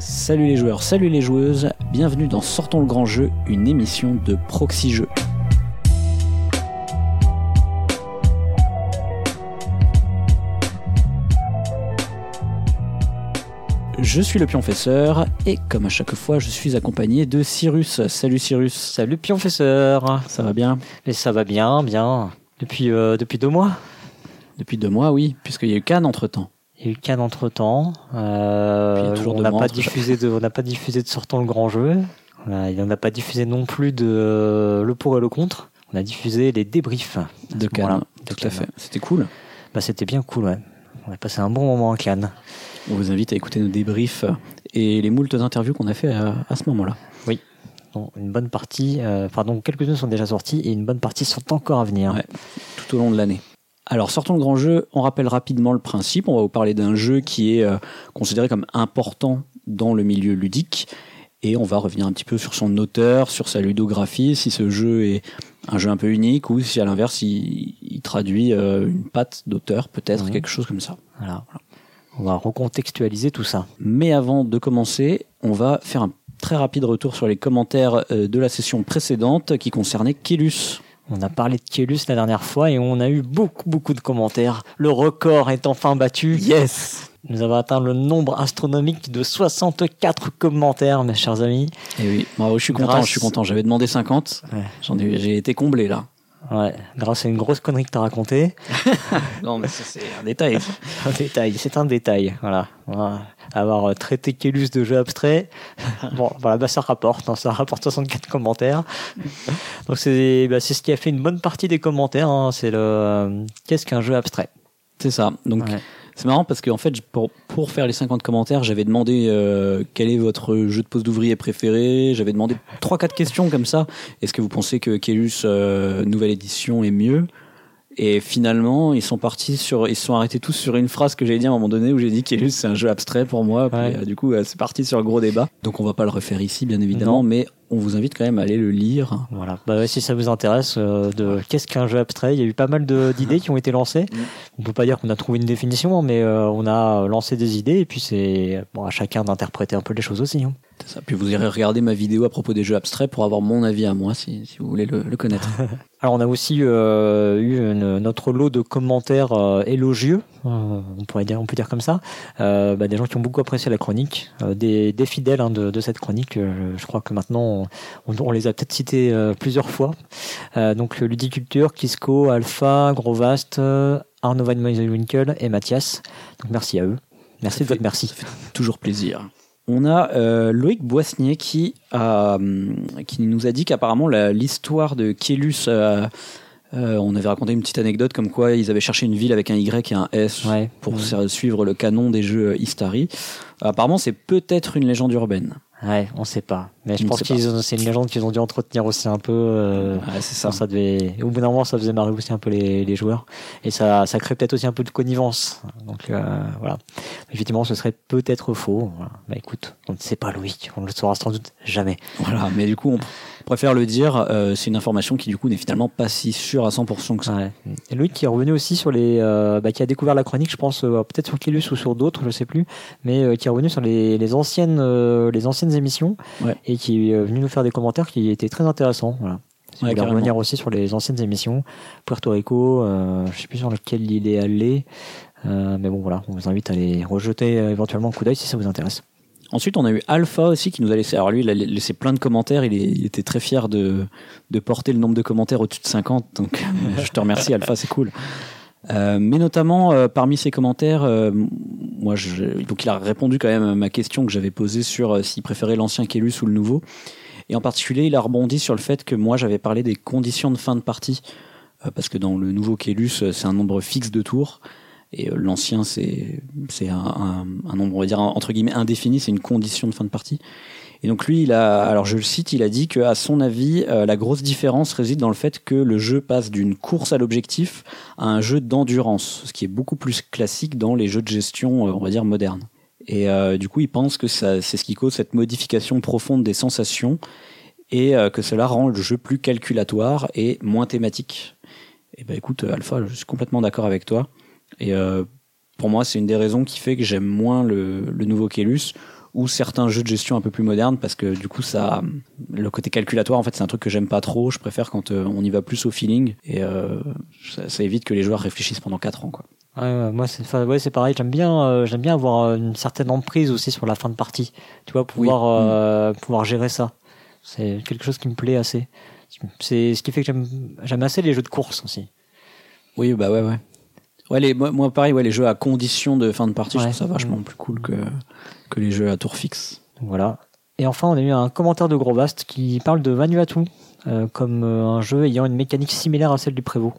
Salut les joueurs, salut les joueuses, bienvenue dans Sortons le grand jeu, une émission de Proxy Jeux. Je suis le pionfesseur et comme à chaque fois, je suis accompagné de Cyrus. Salut Cyrus. Salut pionfesseur. Ça va bien? Mais ça va bien, bien. Depuis, euh, depuis deux mois Depuis deux mois, oui, puisqu'il y a eu Cannes entre temps. Il y a eu Cannes entre temps. Euh, on n'a pas diffusé de, on n'a pas diffusé de sortant le grand jeu. Voilà, il n'en a pas diffusé non plus de euh, le pour et le contre. On a diffusé les débriefs De Cannes, tout à fait. C'était cool. Bah, c'était bien cool, ouais. On a passé un bon moment à Cannes. On vous invite à écouter nos débriefs et les moultes interviews qu'on a fait à, à ce moment-là. Bon, une bonne partie, euh, pardon, quelques-unes sont déjà sorties et une bonne partie sont encore à venir. Ouais. tout au long de l'année. Alors, sortons le grand jeu, on rappelle rapidement le principe. On va vous parler d'un jeu qui est euh, considéré comme important dans le milieu ludique. Et on va revenir un petit peu sur son auteur, sur sa ludographie, si ce jeu est un jeu un peu unique ou si à l'inverse il, il traduit euh, une patte d'auteur, peut-être, quelque chose comme ça. Voilà. On va recontextualiser tout ça. Mais avant de commencer, on va faire un très rapide retour sur les commentaires euh, de la session précédente qui concernait Kélus. On a parlé de Kélus la dernière fois et on a eu beaucoup, beaucoup de commentaires. Le record est enfin battu. Yes Nous avons atteint le nombre astronomique de 64 commentaires, mes chers amis. Et oui, bravo, je suis content, je suis content. J'avais demandé 50, Ouais. j'en ai, j'ai été comblé là. Ouais, grâce à une grosse connerie que t'as racontée. Non, mais ça, c'est un détail. Un détail, c'est un détail. Voilà. Voilà. Avoir euh, traité Kélus de jeu abstrait. Bon, voilà, bah, ça rapporte. hein, ça rapporte 64 commentaires. Donc c'est bah, c'est ce qui a fait une bonne partie des commentaires. hein, c'est le euh, qu'est-ce qu'un jeu abstrait? C'est ça. Donc, Ouais. C'est marrant parce qu'en fait, pour, faire les 50 commentaires, j'avais demandé euh, quel est votre jeu de poste d'ouvrier préféré. J'avais demandé 3-4 questions comme ça. Est-ce que vous pensez que Kélus euh, nouvelle édition est mieux? Et finalement, ils sont partis sur, ils se sont arrêtés tous sur une phrase que j'avais dit à un moment donné où j'ai dit Kélus c'est un jeu abstrait pour moi. Ouais. euh, du coup, euh, c'est parti sur le gros débat. Donc, on va pas le refaire ici, bien évidemment, Non. mais on vous invite quand même à aller le lire. Voilà. Bah, ouais, si ça vous intéresse, euh, de qu'est-ce qu'un jeu abstrait, il y a eu pas mal d'idées qui ont été lancées. Mm. On peut pas dire qu'on a trouvé une définition, mais euh, on a lancé des idées et puis c'est bon à chacun d'interpréter un peu les choses aussi. hein. C'est ça. Puis vous irez regarder ma vidéo à propos des jeux abstraits pour avoir mon avis à moi si, si vous voulez le, le connaître. Alors on a aussi euh, eu une- notre lot de commentaires euh, élogieux, euh, on pourrait dire, on peut dire comme ça, Euh, bah, des gens qui ont beaucoup apprécié la chronique, euh, des, des fidèles hein, de, de cette chronique. euh, je crois que maintenant on, on les a peut-être cités euh, plusieurs fois. Euh, donc Ludiculture, Kisco, Alpha, Grovast, Arnaud Van Muyselwinkel et Mathias. Donc merci à eux. Merci de votre merci. ça fait toujours plaisir. On a euh, Loïc Boissnier qui, a, hum, qui nous a dit qu'apparemment l'histoire de Kélus, euh, euh, on avait raconté une petite anecdote comme quoi ils avaient cherché une ville avec un Y et un S Ouais. pour Ouais. suivre le canon des jeux Istari. apparemment c'est peut-être une légende urbaine. Ouais, on sait pas. Mais je pense qu'ils c'est une légende qu'ils ont dû entretenir aussi un peu. euh, Ouais, c'est Ça, ça devait, au bout d'un moment, ça faisait marrer aussi un peu les, les joueurs. Et ça, ça crée peut-être aussi un peu de connivence. Donc, euh, voilà. Effectivement, ce serait peut-être faux. Voilà. Bah, écoute, on ne sait pas, Loïc. On ne le saura sans doute jamais. Voilà, mais du coup on préfère le dire, euh, c'est une information qui du coup n'est finalement pas si sûre à 100% que ça. Ouais. Et Loïc qui est revenu aussi sur les, euh, bah, qui a découvert la chronique, je pense, euh, peut-être sur Kélus ou sur d'autres, je sais plus, mais qui est revenu sur les, les anciennes, les anciennes émissions. Ouais. Et qui est venu nous faire des commentaires qui étaient très intéressants. Voilà. Si Ouais, vous voulez carrément. revenir aussi sur les anciennes émissions, Puerto Rico, je sais plus sur lequel il est allé, mais bon voilà, on vous invite à les rejeter éventuellement un coup d'œil si ça vous intéresse. Ensuite, on a eu Alpha aussi qui nous a laissé. Alors lui, il a laissé plein de commentaires. Il, était très fier de, porter le nombre de commentaires au-dessus de 50. Donc, je te remercie, Alpha, c'est cool. Euh, mais notamment, euh, parmi ces commentaires, euh, moi, je, donc il a répondu quand même à ma question que j'avais posée sur s'il préférait l'ancien Kélus ou le nouveau. Et en particulier, il a rebondi sur le fait que moi, j'avais parlé des conditions de fin de partie. Parce que dans le nouveau Kélus, c'est un nombre fixe de tours. Et euh, l'ancien, c'est un, nombre, on va dire, entre guillemets, indéfini, c'est une condition de fin de partie. Et donc lui, il a, alors je le cite, il a dit que à son avis, euh, la grosse différence réside dans le fait que le jeu passe d'une course à l'objectif à un jeu d'endurance, ce qui est beaucoup plus classique dans les jeux de gestion, euh, on va dire, modernes. Et du coup, il pense que c'est ce qui cause cette modification profonde des sensations et que cela rend le jeu plus calculatoire et moins thématique. Et ben écoute, Alpha, je suis complètement d'accord avec toi. Et euh, pour moi, c'est une des raisons qui fait que j'aime moins le, le nouveau Kélus. ou certains jeux de gestion un peu plus modernes parce que du coup ça le côté calculatoire en fait c'est un truc que j'aime pas trop. Je préfère quand euh, on y va plus au feeling et euh, ça, ça, évite que les joueurs réfléchissent pendant 4 ans quoi. Ouais, moi c'est ouais, c'est pareil. J'aime bien euh, j'aime bien avoir une certaine emprise aussi sur la fin de partie. Tu vois pouvoir pouvoir gérer ça. C'est quelque chose qui me plaît assez. C'est ce qui fait que j'aime j'aime assez les jeux de course aussi. Oui bah ouais ouais Ouais, les, moi, moi, pareil, ouais, les jeux à condition de fin de partie, je trouve ça vachement plus cool que, que les jeux à tour fixe. Voilà. Et enfin, on a eu un commentaire de Grosvast qui parle de Vanuatu euh, comme euh, un jeu ayant une mécanique similaire à celle du Prévost.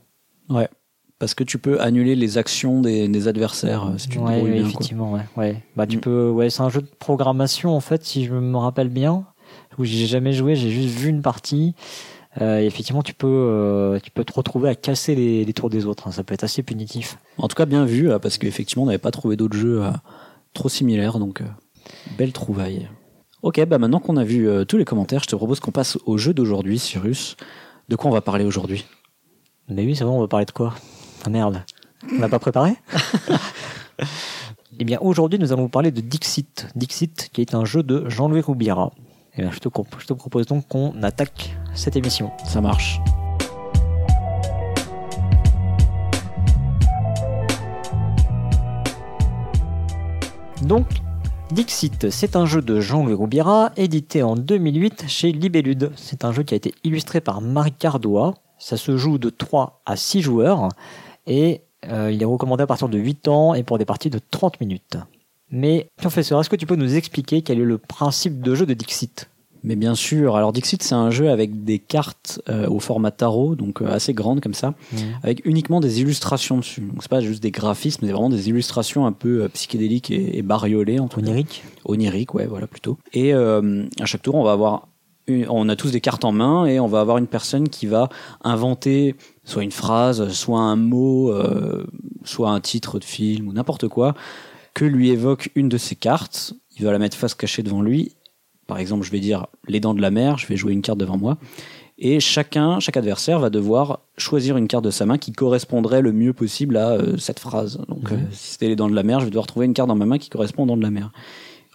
Ouais. Parce que tu peux annuler les actions des, des adversaires euh, si tu te ouais, bien. Effectivement, ouais. ouais. Bah, tu mm. peux, ouais, c'est un jeu de programmation, en fait, si je me rappelle bien, où j'ai jamais joué, j'ai juste vu une partie. Euh, effectivement, tu peux, euh, tu peux te retrouver à casser les, les tours des autres. Hein. Ça peut être assez punitif. En tout cas, bien vu, parce qu'effectivement, on n'avait pas trouvé d'autres jeux euh, trop similaires. Donc, belle trouvaille. Ok, bah maintenant qu'on a vu tous les commentaires, je te propose qu'on passe au jeu d'aujourd'hui, Cyrus. De quoi on va parler aujourd'hui? Mais oui, c'est vrai, on va parler de quoi? Ah merde, on n'a pas préparé? Eh bien, aujourd'hui, nous allons vous parler de Dixit. Dixit, qui est un jeu de Jean-Louis Roubiera. Eh bien, je, te, je te propose donc qu'on attaque cette émission. Ça marche. Donc, Dixit, c'est un jeu de Jean-Louis Roubiera, édité en 2008 chez Libellude. C'est un jeu qui a été illustré par Marie Cardois. Ça se joue de 3 à 6 joueurs et euh, il est recommandé à partir de 8 ans et pour des parties de 30 minutes. Mais, professeur, est-ce que tu peux nous expliquer quel est le principe de jeu de Dixit? Mais bien sûr, alors Dixit c'est un jeu avec des cartes euh, au format tarot, donc euh, assez grandes comme ça, mmh. avec uniquement des illustrations dessus. Donc c'est pas juste des graphismes, mais vraiment des illustrations un peu euh, psychédéliques et, et bariolées. Oniriques Oniriques, ouais, voilà plutôt. Et à chaque tour, on va avoir, on a tous des cartes en main et on va avoir une personne qui va inventer soit une phrase, soit un mot, soit un titre de film ou n'importe quoi que lui évoque une de ces cartes. Il va la mettre face cachée devant lui par exemple, je vais dire les dents de la mer, je vais jouer une carte devant moi. Et chacun, chaque adversaire va devoir choisir une carte de sa main qui correspondrait le mieux possible à euh, cette phrase. Donc, mhm. euh, si c'était les dents de la mer, je vais devoir trouver une carte dans ma main qui correspond aux dents de la mer.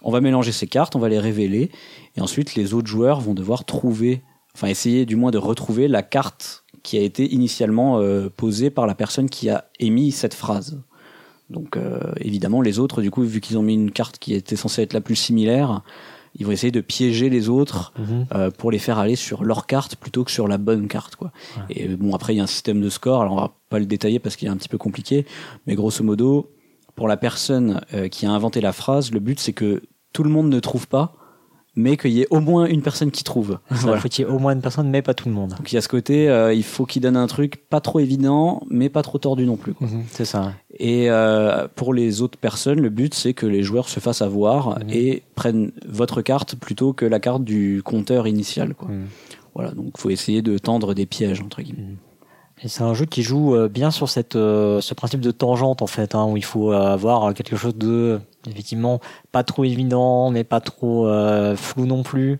On va mélanger ces cartes, on va les révéler, et ensuite les autres joueurs vont devoir trouver, enfin essayer du moins de retrouver la carte qui a été initialement euh, posée par la personne qui a émis cette phrase. Donc évidemment, les autres, du coup, vu qu'ils ont mis une carte qui était censée être la plus similaire, ils vont essayer de piéger les autres mhm. euh, pour les faire aller sur leur carte plutôt que sur la bonne carte quoi. Et bon après il y a un système de score, alors on va pas le détailler parce qu'il est un petit peu compliqué, mais grosso modo pour la personne euh, qui a inventé la phrase, le but c'est que tout le monde ne trouve pas mais qu'il y ait au moins une personne qui trouve. Il faut qu'il y ait au moins une personne, mais pas tout le monde. Donc il y a ce côté, euh, il faut qu'il donne un truc pas trop évident, mais pas trop tordu non plus. Mhm, c'est ça. Et euh, pour les autres personnes, le but c'est que les joueurs se fassent avoir mhm. et prennent votre carte plutôt que la carte du compteur initial. Quoi. Mhm. Voilà, donc faut essayer de tendre des pièges entre guillemets. Et c'est un jeu qui joue euh, bien sur cette, euh, ce principe de tangente en fait, hein, où il faut avoir quelque chose de effectivement pas trop évident, mais pas trop euh, flou non plus,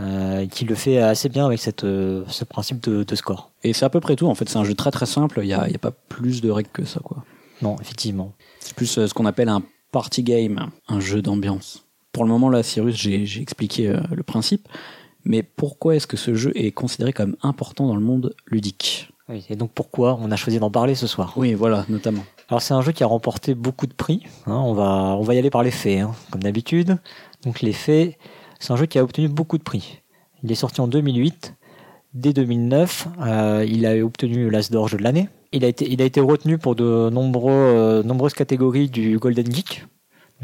euh, qui le fait assez bien avec cette, ce principe de, de score. Et c'est à peu près tout en fait. C'est un jeu très très simple. Il y a, y a pas plus de règles que ça quoi. Non, effectivement. C'est plus ce qu'on appelle un party game, un jeu d'ambiance. Pour le moment là, Cyrus, j'ai expliqué le principe. Mais pourquoi est-ce que ce jeu est considéré comme important dans le monde ludique? Oui, et donc pourquoi on a choisi d'en parler ce soir? Oui, voilà, notamment. Alors c'est un jeu qui a remporté beaucoup de prix. Hein, on va y aller par les faits, hein, comme d'habitude. Donc les faits, c'est un jeu qui a obtenu beaucoup de prix. Il est sorti en 2008. Dès 2009, euh, il a obtenu l'As d'or de l'année. Il a été retenu pour de euh, nombreuses catégories du Golden Geek,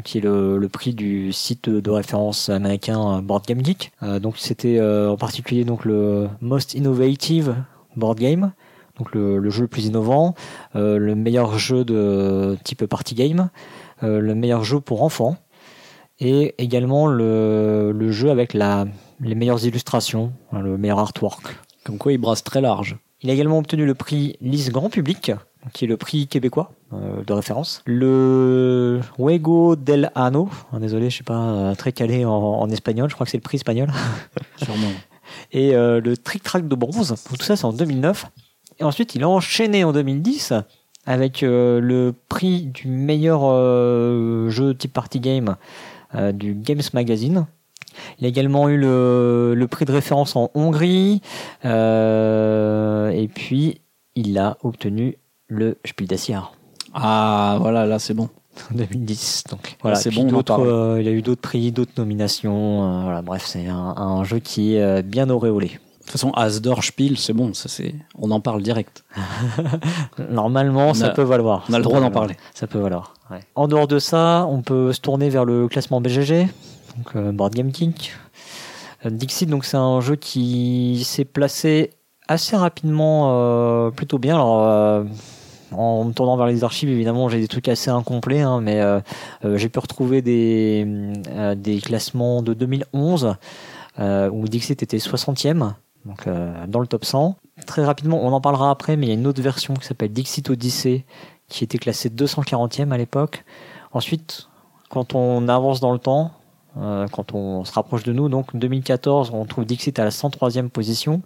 qui est le, prix du site de référence américain Board Game Geek. Euh, c'était euh, en particulier le Most Innovative Board Game, donc le, jeu le plus innovant, euh, le meilleur jeu de type party game, euh, le meilleur jeu pour enfants, et également le, le jeu avec la, les meilleures illustrations, le meilleur artwork. Comme quoi il brasse très large. Il a également obtenu le prix Lise Grand Public, qui est le prix québécois euh, de référence. Le Juego del Ano, ah, désolé, je suis pas très calé en, en espagnol, je crois que c'est le prix espagnol. Sûrement. Et le Trick Track de bronze, tout ça c'est en 2009. Et ensuite, il a enchaîné en 2010 avec euh, le prix du meilleur euh, jeu type party game euh, du Games Magazine. Il a également eu le, le prix de référence en Hongrie. et puis, il a obtenu le Spiel des Jahres Ah, voilà, là c'est bon. en 2010. Donc voilà, c'est bon, il a eu d'autres prix, d'autres nominations. voilà, bref, c'est un, un jeu qui est bien auréolé. De toute façon, Asdor Spiel, c'est bon, ça c'est, on en parle direct. Normalement, ça a- peut valoir. On a le droit d'en parler. Ça peut valoir. ouais. En dehors de ça, on peut se tourner vers le classement BGG, donc euh, Board Game Geek. Euh, Dixit, donc c'est un jeu qui s'est placé assez rapidement, euh, plutôt bien. Alors, en me tournant vers les archives, évidemment, j'ai des trucs assez incomplets, hein, mais euh, euh, j'ai pu retrouver des, euh, des classements de 2011 euh, où Dixit était 60e, donc euh, dans le top 100. Très rapidement, on en parlera après, mais il y a une autre version qui s'appelle Dixit Odyssey qui était classée 240e à l'époque. Ensuite, quand on avance dans le temps, euh, quand on se rapproche de nous, donc 2014, on trouve Dixit à la 103e position.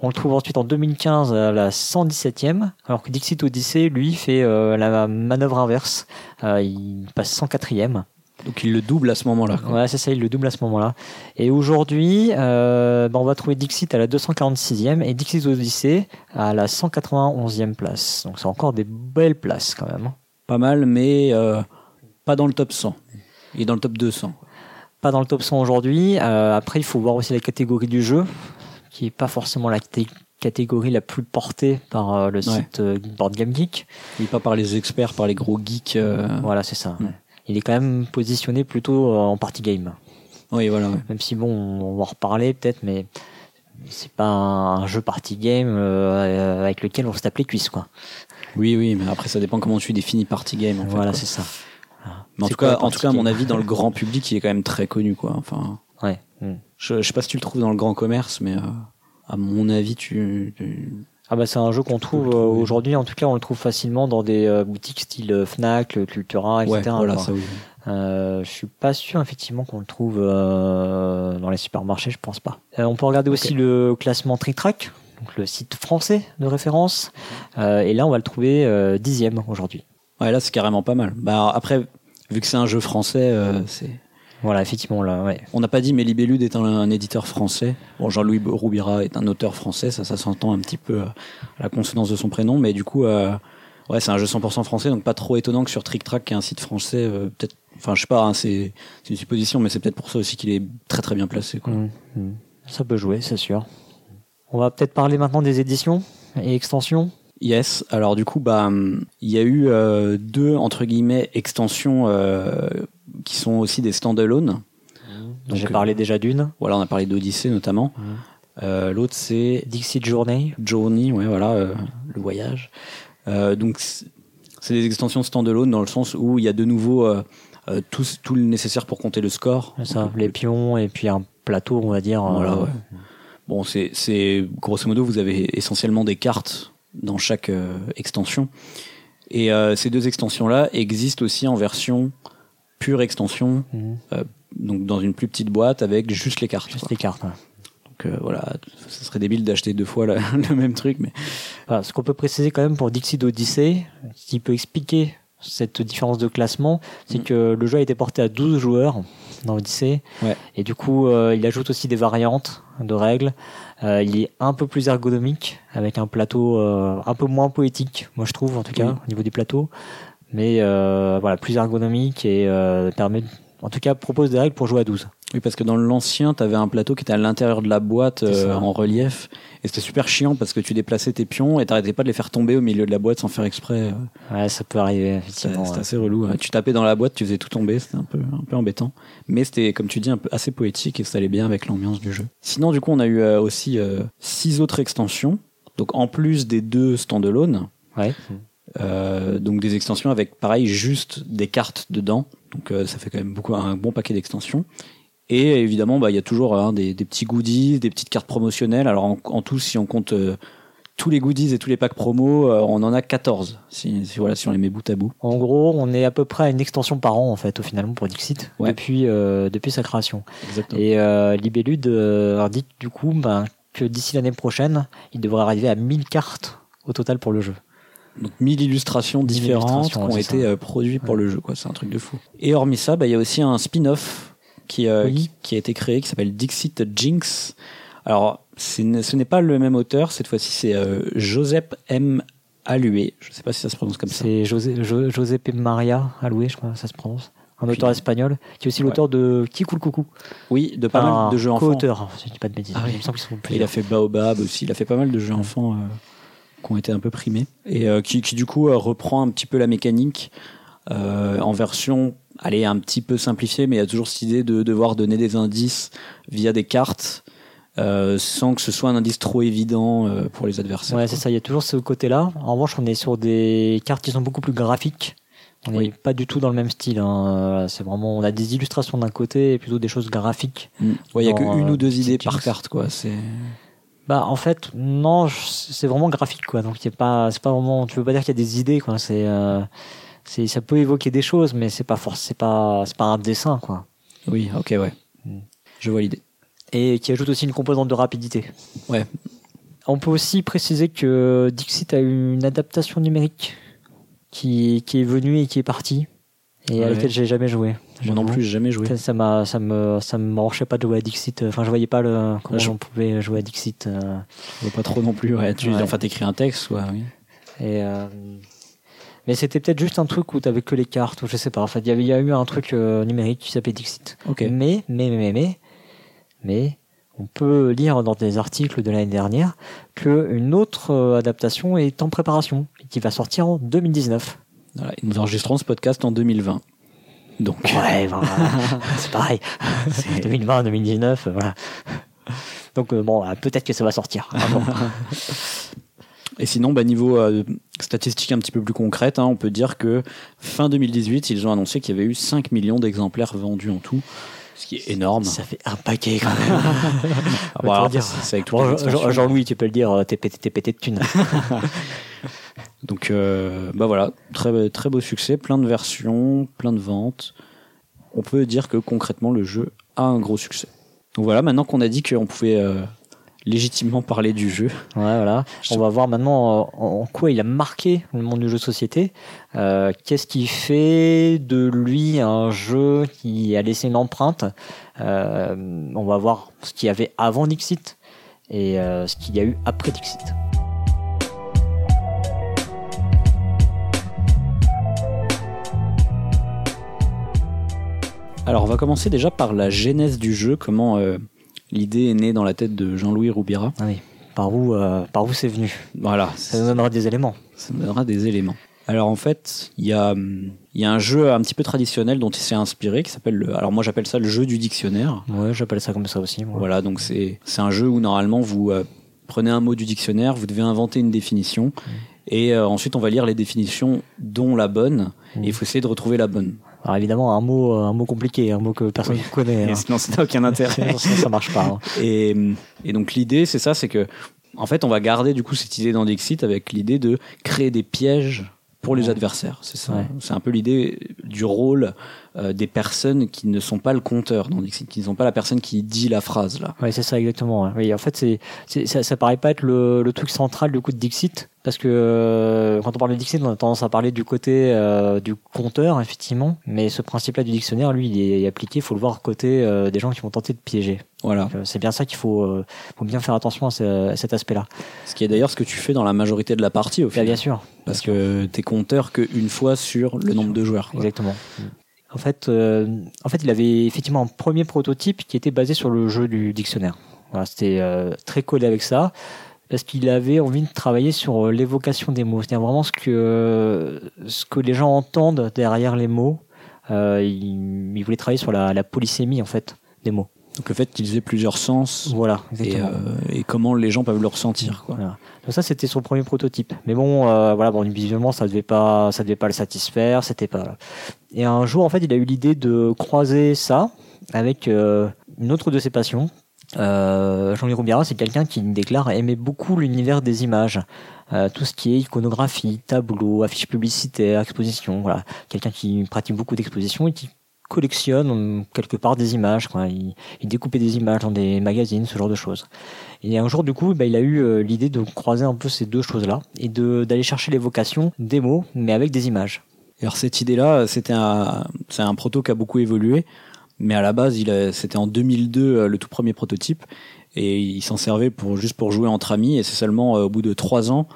On le trouve ensuite en 2015 à la 117e, alors que Dixit Odyssey, lui, fait euh, la manœuvre inverse. Il passe 104e. Donc il le double à ce moment-là. Ouais, c'est ça, il le double à ce moment-là. Et aujourd'hui, euh, bah, on va trouver Dixit à la 246e et Dixit Odyssey à la 191e place. Donc c'est encore des belles places quand même. hein. Pas mal, mais euh, pas dans le top 100. Il est dans le top 200. Pas dans le top 100 aujourd'hui. Euh, après, il faut voir aussi la catégorie du jeu, qui est pas forcément la caté- catégorie la plus portée par euh, le site Board Game Geek. Est pas par les experts, par les gros geeks. Voilà, c'est ça. Mm. ouais. Il est quand même positionné plutôt euh, en party game. Oui, voilà. ouais. Même si bon, on va en reparler peut-être, mais c'est pas un jeu party game euh, avec lequel on se tape les cuisses, quoi. Oui, oui, mais après ça dépend comment tu définis party game. En fait, voilà, c'est ça. Mais en tout cas, la en party tout cas, à mon avis, dans le grand public, il est quand même très connu, quoi. Enfin, Ouais. Mm. je, je sais pas si tu le trouves dans le grand commerce, mais euh, à mon avis, tu, tu- Ah bah c'est un jeu qu'on trouve euh, aujourd'hui. En tout cas, on le trouve facilement dans des euh, boutiques style euh, Fnac, Cultura, etc. ouais, voilà, quoi. ça oui. Euh, je suis pas sûr effectivement qu'on le trouve euh, dans les supermarchés, je pense pas. Euh, on peut regarder aussi le classement Trick Track, donc le site français de référence. Et là, on va le trouver dixième aujourd'hui. Ouais, là, c'est carrément pas mal. Bah après, vu que c'est un jeu français, c'est. Voilà, effectivement là, ouais. On n'a pas dit, mais Libellude est un, un éditeur français. Bon, Jean-Louis Roubira est un auteur français, ça, ça s'entend un petit peu euh, à la consonance de son prénom, mais du coup, euh, ouais, c'est un jeu 100% français, donc pas trop étonnant que sur Trick Track, qui est un site français, euh, peut-être, enfin, je sais pas, hein, c'est une supposition, mais c'est peut-être pour ça aussi qu'il est très très bien placé. Quoi. Mm, mm. Ça peut jouer, c'est sûr. On va peut-être parler maintenant des éditions et extensions. Yes, alors du coup, bah, hum, il y a eu euh, deux entre guillemets extensions qui sont aussi des stand-alone. J'ai euh, parlé déjà d'une. Voilà, on a parlé d'Odyssée notamment. Euh, L'autre c'est Dixit Journey. Journey, ouais, voilà, euh, le voyage. Euh, donc c'est des extensions stand-alone dans le sens où il y a de nouveau euh, euh, tout, tout le nécessaire pour compter le score. Ça, les pions et puis un plateau, on va dire. Voilà, euh, ouais. Bon, c'est grosso modo, vous avez essentiellement des cartes dans chaque euh, extension. Et euh, ces deux extensions-là existent aussi en version pure extension, mhm. donc dans une plus petite boîte avec juste les cartes. Juste quoi. les cartes. ouais. Donc euh, voilà, ce serait débile d'acheter deux fois la- le même truc, mais Voilà, ce qu'on peut préciser quand même pour Dixit Odyssey, ce qui peut expliquer cette différence de classement, c'est Mhm. que le jeu a été porté à 12 joueurs dans Odyssey. Ouais. Et du coup, euh, il ajoute aussi des variantes de règles. Euh, il est un peu plus ergonomique, avec un plateau euh, un peu moins poétique, moi je trouve en tout cas, Oui. au niveau des plateaux. Mais euh, voilà, plus ergonomique et euh, permet, en tout cas, propose des règles pour jouer à 12. Oui, parce que dans l'ancien, tu avais un plateau qui était à l'intérieur de la boîte euh, en relief. Et c'était super chiant parce que tu déplaçais tes pions et t'arrêtais pas de les faire tomber au milieu de la boîte sans faire exprès. Ouais, ça peut arriver, C'était effectivement. c'était ouais. assez relou. ouais. Tu tapais dans la boîte, tu faisais tout tomber. C'était un peu, un peu embêtant. Mais c'était, comme tu dis, un peu assez poétique et ça allait bien avec l'ambiance du jeu. Sinon, du coup, on a eu euh, aussi euh, six autres extensions. Donc, en plus des deux stand-alone, Ouais. Euh, donc des extensions avec pareil juste des cartes dedans. Donc euh, ça fait quand même beaucoup un bon paquet d'extensions. Et évidemment, bah, il y a toujours hein, des, des petits goodies, des petites cartes promotionnelles. Alors en, en tout, si on compte euh, tous les goodies et tous les packs promo, euh, on en a 14. Si, si, voilà, si on les met bout à bout. En gros, on est à peu près à une extension par an en fait, au final, pour Dixit, Ouais. depuis euh, depuis sa création. Exactement. Et Libellude indique du coup ben, que d'ici l'année prochaine, il devrait arriver à 1000 cartes au total pour le jeu. Donc 1000 illustrations 1000 différentes qui ont été euh, produites pour le jeu. quoi. C'est un truc de fou. Et hormis ça, bah, il y a aussi un spin-off qui, euh, Oui. qui, qui a été créé qui s'appelle Dixit Jinx. Alors, ce n'est pas le même auteur. Cette fois-ci, c'est euh, Joseph M. Allué. Je ne sais pas si ça se prononce comme ça. C'est José, Jo- Giuseppe Maria Aloué, je crois, ça se prononce. Un Puis- auteur espagnol, qui est aussi l'auteur de Qui coule coucou? Oui, de pas mal de jeux enfants. Co-auteur, je dis pas de bêtises. Ah oui. Il me semble qu'ils sont Il a fait Baobab aussi. Il a fait pas mal de jeux enfants euh, qui ont été un peu primés. Et euh, qui, qui, du coup, euh, reprend un petit peu la mécanique euh, en version, allez, un petit peu simplifiée, mais il y a toujours cette idée de devoir donner des indices via des cartes. euh, sans que ce soit un indice trop évident euh, pour les adversaires. Ouais, c'est ça, il y a toujours ce côté-là. En revanche, on est sur des cartes qui sont beaucoup plus graphiques. On n'est Oui. pas du tout dans le même style. hein. C'est vraiment, on a des illustrations d'un côté et plutôt des choses graphiques. Mm. Ouais, il y a qu'une euh, ou deux idées par carte, quoi. C'est Bah, en fait, non, c'est vraiment graphique, quoi. Donc, c'est pas, c'est pas vraiment, tu veux pas dire qu'il y a des idées, quoi. C'est, euh, c'est, ça peut évoquer des choses, mais c'est pas forcément, c'est pas, c'est pas un dessin, quoi. oui, ok, ouais. Mm. Je vois l'idée. Et qui ajoute aussi une composante de rapidité. Ouais. On peut aussi préciser que Dixit a eu une adaptation numérique qui, qui est venue et qui est partie et à Ouais. laquelle j'ai jamais joué. Moi non plus, j'ai jamais joué. Ça, m'a, ça me, ça pas de jouer à Dixit. Enfin, je voyais pas le, comment Je- on pouvait jouer à Dixit. euh, Je vois pas trop non plus. Ouais. Tu, Ouais. Enfin, t'écris un texte, quoi. Oui. et, euh, mais c'était peut-être juste un truc où t'avais que les cartes, ou je sais pas. En fait, il y a eu un truc euh, numérique qui s'appelait Dixit. Mais, mais, mais, mais, mais, mais, on peut lire dans des articles de l'année dernière qu'une autre euh, adaptation est en préparation et qui va sortir en 2019. Voilà, et nous enregistrons ce podcast en 2020. Donc, Ouais, c'est pareil. C'est 2020, 2019, euh, voilà. Donc euh, bon, euh, peut-être que ça va sortir. Ah bon. Et sinon, bah, niveau euh, statistique un petit peu plus concrète, hein, on peut dire que fin 2018, ils ont annoncé qu'il y avait eu 5 millions d'exemplaires vendus en tout, ce qui est énorme. ça fait un paquet quand même. Ah, alors, dire. avec Bon, Jean-. Jean-Louis, tu peux le dire, t'es pété, t'es pété de thunes. Donc, euh, bah voilà, très, très beau succès, plein de versions, plein de ventes. On peut dire que concrètement, le jeu a un gros succès. Donc voilà, maintenant qu'on a dit qu'on pouvait euh, légitimement parler du jeu, Ouais, voilà. On va voir maintenant euh, en quoi il a marqué le monde du jeu de société. Euh, Qu'est-ce qui fait de lui un jeu qui a laissé une empreinte? On va voir ce qu'il y avait avant Dixit et ce qu'il y a eu après Dixit. Alors, on va commencer déjà par la genèse du jeu, comment euh, l'idée est née dans la tête de Jean-Louis Roubira. Ah oui. Par où, euh, par où c'est venu Voilà, Ça nous donnera des éléments. ça me donnera des éléments. Alors en fait, il y a, il y a un jeu un petit peu traditionnel dont il s'est inspiré qui s'appelle, le- alors moi j'appelle ça le jeu du dictionnaire. Ouais, j'appelle ça comme ça aussi. moi. Voilà, donc c'est un jeu où normalement vous euh, prenez un mot du dictionnaire, vous devez inventer une définition et euh, ensuite on va lire les définitions dont la bonne et il faut essayer de retrouver la bonne. Alors évidemment, un mot, euh, un mot compliqué, un mot que personne ne connaît. Et hein. sinon ça n'a aucun intérêt. Sinon, sinon, ça marche pas. hein. Et, et donc l'idée, c'est ça, c'est que en fait, on va garder du coup cette idée dans Dixit avec l'idée de créer des pièges pour les adversaires. C'est ça. Ouais. C'est un peu l'idée du rôle euh, des personnes qui ne sont pas le compteur dans Dixit, qui ne sont pas la personne qui dit la phrase là. Ouais, c'est ça exactement. Oui, en fait, c'est, ça, ça paraît pas être le, le truc central du coup de Dixit, parce que euh, quand on parle de Dixit, on a tendance à parler du côté euh, du compteur, effectivement. Mais ce principe-là du dictionnaire, lui, il est appliqué. Il faut le voir côté des gens qui vont tenter de piéger. Voilà. C'est bien ça qu'il faut, faut bien faire attention à, ce- à cet aspect-là. Ce qui est d'ailleurs ce que tu fais dans la majorité de la partie au Bah, final. bien sûr. Parce que t'es compteur qu'une fois sur le nombre de joueurs. quoi. Exactement. En fait, euh, en fait, il avait effectivement un premier prototype qui était basé sur le jeu du dictionnaire. Voilà, c'était euh, très collé avec ça parce qu'il avait envie de travailler sur euh, l'évocation des mots, c'est-à-dire vraiment ce que ce que les gens entendent derrière les mots. Euh, il, il voulait travailler sur la, la polysémie en fait des mots. Donc le fait qu'ils aient plusieurs sens Voilà, et, euh, et comment les gens peuvent le ressentir. Quoi. Voilà. Donc ça c'était son premier prototype. Mais bon, euh, voilà, bon, visuellement ça devait pas, ça devait pas le satisfaire. C'était pas. Et un jour en fait, il a eu l'idée de croiser ça avec euh, une autre de ses passions. Jean-Louis Roubira, c'est quelqu'un qui déclare aimer beaucoup l'univers des images, tout ce qui est iconographie, tableau, affiches publicitaires, exposition. Voilà, quelqu'un qui pratique beaucoup d'expositions et qui collectionne euh, quelque part des images. Quoi. Il, découpait des images dans des magazines, ce genre de choses. Et un jour, du coup, bah, il a eu euh, l'idée de croiser un peu ces deux choses-là et d'aller chercher l'évocation des mots, mais avec des images. alors cette idée-là, c'était un, c'est un proto qui a beaucoup évolué, mais à la base, c'était en 2002 euh, le tout premier prototype et il s'en servait juste pour jouer entre amis. Et c'est seulement au bout de trois ans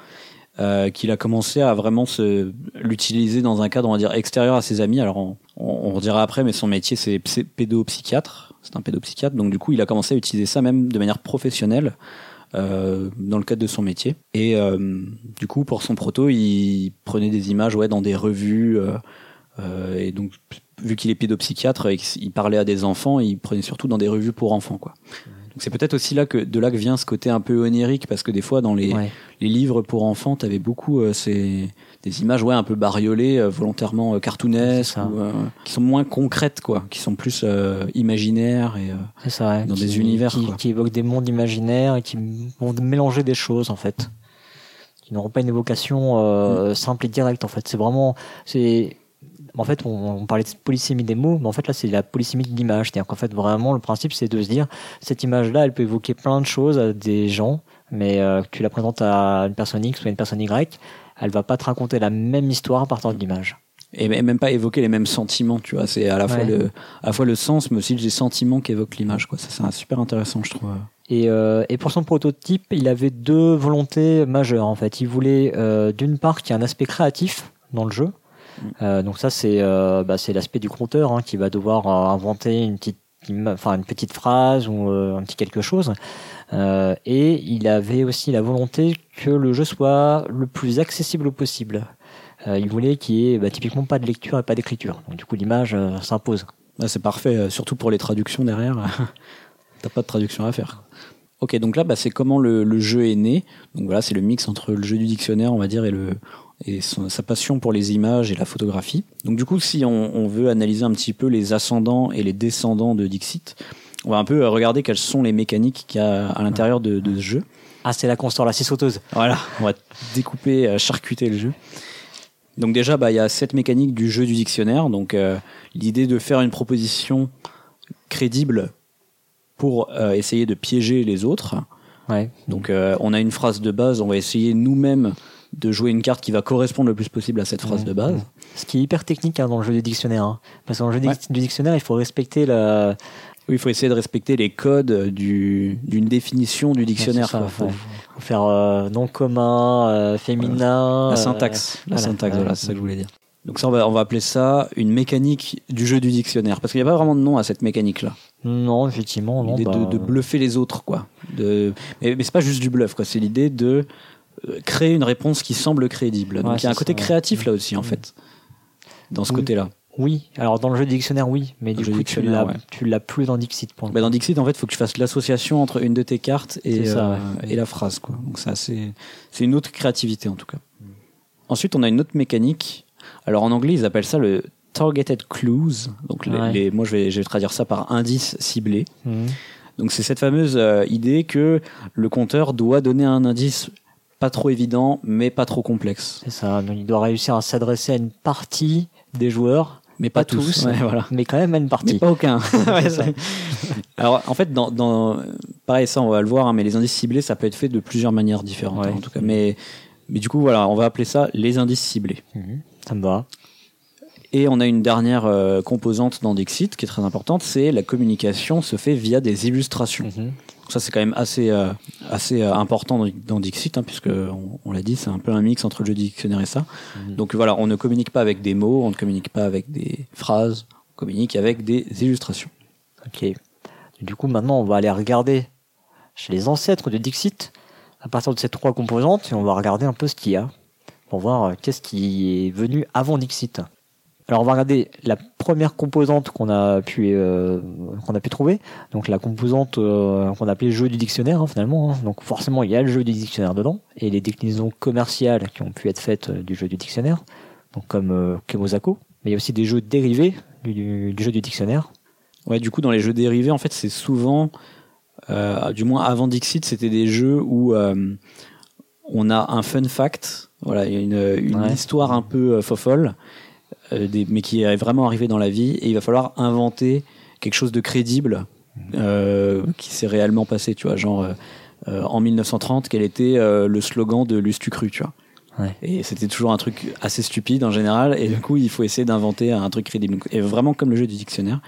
euh, qu'il a commencé à vraiment se l'utiliser dans un cadre on va dire extérieur à ses amis. Alors on, on, on dira après, mais son métier c'est pédopsychiatre, c'est un pédopsychiatre, donc du coup il a commencé à utiliser ça même de manière professionnelle. Euh, dans le cadre de son métier. Et euh, du coup, pour son proto, il prenait des images ouais, dans des revues. Euh, euh et donc, vu qu'il est pédopsychiatre et qu'il parlait à des enfants, il prenait surtout dans des revues pour enfants. Quoi. Donc c'est peut-être aussi là que de là que vient ce côté un peu onirique parce que des fois dans les, les livres pour enfants, tu avais beaucoup euh, ces des images ouais un peu bariolées, euh, volontairement euh, cartoonesques, euh, qui sont moins concrètes quoi, qui sont plus imaginaires et ça, dans des univers qui, quoi. qui évoquent des mondes imaginaires et qui vont mélanger des choses en fait, qui n'auront pas une évocation mm. simple et directe en fait. C'est vraiment c'est en fait, on, parlait de polysémie des mots, mais en fait là, c'est la polysémie de l'image. C'est-à-dire qu'en fait, vraiment, le principe, c'est de se dire, cette image-là, elle peut évoquer plein de choses à des gens, mais euh, que tu la présentes à une personne X ou à une personne Y, elle va pas te raconter la même histoire à partir de l'image. Et même pas évoquer les mêmes sentiments, tu vois. C'est à la fois le, à la fois le sens, mais aussi les sentiments qu'évoque l'image, quoi. Ça, c'est super intéressant, je trouve. Et, euh, et, pour son prototype, il avait deux volontés majeures en fait. Il voulait euh, d'une part qu'il y ait un aspect créatif dans le jeu, euh, donc ça c'est euh, bah, l'aspect du compteur hein, qui va devoir euh, inventer une petite enfin une petite phrase ou un petit quelque chose. et il avait aussi la volonté que le jeu soit le plus accessible possible. il voulait qu'il y ait bah, typiquement pas de lecture et pas d'écriture. Donc du coup l'image s'impose. Bah, c'est parfait, surtout pour les traductions derrière. T'as pas de traduction à faire. Ok, donc là, bah, c'est comment le, le, jeu est né. Donc voilà, c'est le mix entre le jeu du dictionnaire, on va dire, et le, et sa passion pour les images et la photographie. Donc du coup, si on, on, veut analyser un petit peu les ascendants et les descendants de Dixit, on va un peu regarder quelles sont les mécaniques qu'il y a à l'intérieur de, de, ce jeu. Ah, c'est la console, la scie sauteuse. Voilà, on va découper, euh, charcuter le jeu. Donc déjà, bah, il y a cette mécanique du jeu du dictionnaire. Donc euh, l'idée de faire une proposition crédible pour euh, essayer de piéger les autres. Ouais. Donc euh, on a une phrase de base, on va essayer nous-mêmes de jouer une carte qui va correspondre le plus possible à cette phrase de base. Ce qui est hyper technique hein, dans le jeu du dictionnaire. Hein. Parce que dans le jeu du dictionnaire, il faut respecter la... Oui, il faut essayer de respecter les codes du, d'une définition du dictionnaire. Il faut, faire euh, nom commun, euh, féminin. La syntaxe. la syntaxe, voilà, c'est ça que je voulais dire. Donc ça, on va, on va appeler ça une mécanique du jeu du dictionnaire. Parce qu'il n'y a pas vraiment de nom à cette mécanique-là. Non, effectivement. L'idée bah... de, de, bluffer les autres, quoi. De... Mais, mais c'est pas juste du bluff, quoi. C'est l'idée de euh, créer une réponse qui semble crédible. Donc il y a un côté créatif là aussi en mm. fait, dans ce côté-là. Oui, alors dans le jeu de dictionnaire, oui, mais du coup, tu l'as, tu l'as plus dans Dixit. Pour bah dans Dixit, en fait, il faut que tu fasses l'association entre une de tes cartes et, euh, et la phrase. Quoi. Donc, ça, c'est, c'est une autre créativité, en tout cas. Mm. Ensuite, on a une autre mécanique. Alors, en anglais, ils appellent ça le targeted clues. Donc, les, moi, je vais, je vais traduire ça par indice ciblé. Mm. Donc, c'est cette fameuse euh, idée que le compteur doit donner un indice pas trop évident, mais pas trop complexe. C'est ça. Donc, il doit réussir à s'adresser à une partie des joueurs. Mais pas, tous, voilà. mais quand même à une partie. Mais pas aucun. Alors en fait, dans, dans, pareil ça on va le voir, hein, mais les indices ciblés ça peut être fait de plusieurs manières différentes hein, en tout cas. Mais mais du coup voilà, on va appeler ça les indices ciblés. Mhm. ça me va. Et on a une dernière euh, composante dans Dixit qui est très importante, c'est la communication se fait via des illustrations. Mhm ça, c'est quand même assez, euh, assez euh, important dans, Dixit, hein, puisque on, l'a dit, c'est un peu un mix entre le jeu du dictionnaire et ça. Mhm. Donc voilà, on ne communique pas avec des mots, on ne communique pas avec des phrases, on communique avec des illustrations. Ok. Du coup, maintenant, on va aller regarder chez les ancêtres de Dixit, à partir de ces trois composantes, et on va regarder un peu ce qu'il y a, pour voir euh, qu'est-ce qui est venu avant Dixit. Alors on va regarder la première composante qu'on a pu euh, qu'on a pu trouver, donc la composante euh, qu'on appelait jeu du dictionnaire hein, finalement. Hein. Donc forcément il y a le jeu du dictionnaire dedans et les déclinaisons commerciales qui ont pu être faites euh, du jeu du dictionnaire, donc comme euh, Kemosako, mais il y a aussi des jeux dérivés du, du, jeu du dictionnaire. Ouais, du coup dans les jeux dérivés en fait c'est souvent, du moins avant Dixit c'était des jeux où on a un fun fact, voilà, une, une histoire un peu fofolle des, mais qui est vraiment arrivé dans la vie, et il va falloir inventer quelque chose de crédible euh, qui s'est réellement passé, tu vois, genre euh, euh, en 1930, quel était euh, le slogan de Lustucru, tu vois. Ouais. Et c'était toujours un truc assez stupide en général, et du coup, il faut essayer d'inventer un truc crédible. Donc, Et vraiment comme le jeu du dictionnaire.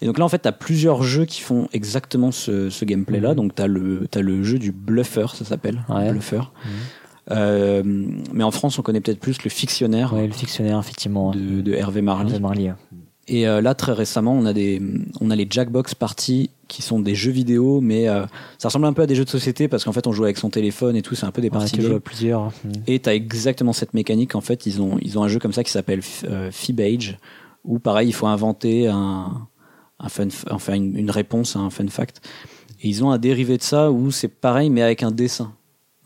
Et donc là, en fait, tu as plusieurs jeux qui font exactement ce, ce gameplay-là. Donc, tu as, le t'as le jeu du bluffer, ça s'appelle. Ouais. Bluffer. Euh, mais en France, on connaît peut-être plus le fictionnaire Ouais, le fictionnaire, effectivement. de, de Hervé Marly. de Marley. Et euh, là, très récemment, on a des, on a les Jackbox Party qui sont des jeux vidéo, mais euh, ça ressemble un peu à des jeux de société parce qu'en fait, on joue avec son téléphone et tout. C'est un peu des Ouais, parties tu joues games. à plusieurs. Et t'as exactement cette mécanique. En fait, ils ont, ils ont un jeu comme ça qui s'appelle Fibage, où pareil, il faut inventer un, un fun, enfin une, une réponse à un fun fact. Et ils ont un dérivé de ça où c'est pareil, mais avec un dessin.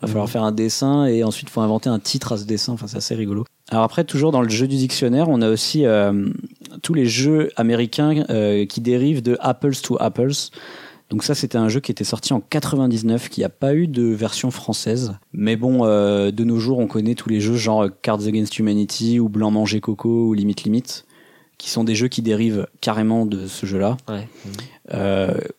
Il va falloir Mhm. faire un dessin et ensuite il faut inventer un titre à ce dessin. Enfin, c'est assez rigolo. Alors après, toujours dans le jeu du dictionnaire, on a aussi euh, tous les jeux américains euh, qui dérivent de Apples to Apples. Donc ça, c'était un jeu qui était sorti en 99, qui n'a pas eu de version française. Mais bon, euh, de nos jours, on connaît tous les jeux genre Cards Against Humanity ou Blanc Manger Coco ou Limite Limite, qui sont des jeux qui dérivent carrément de ce jeu-là Ouais.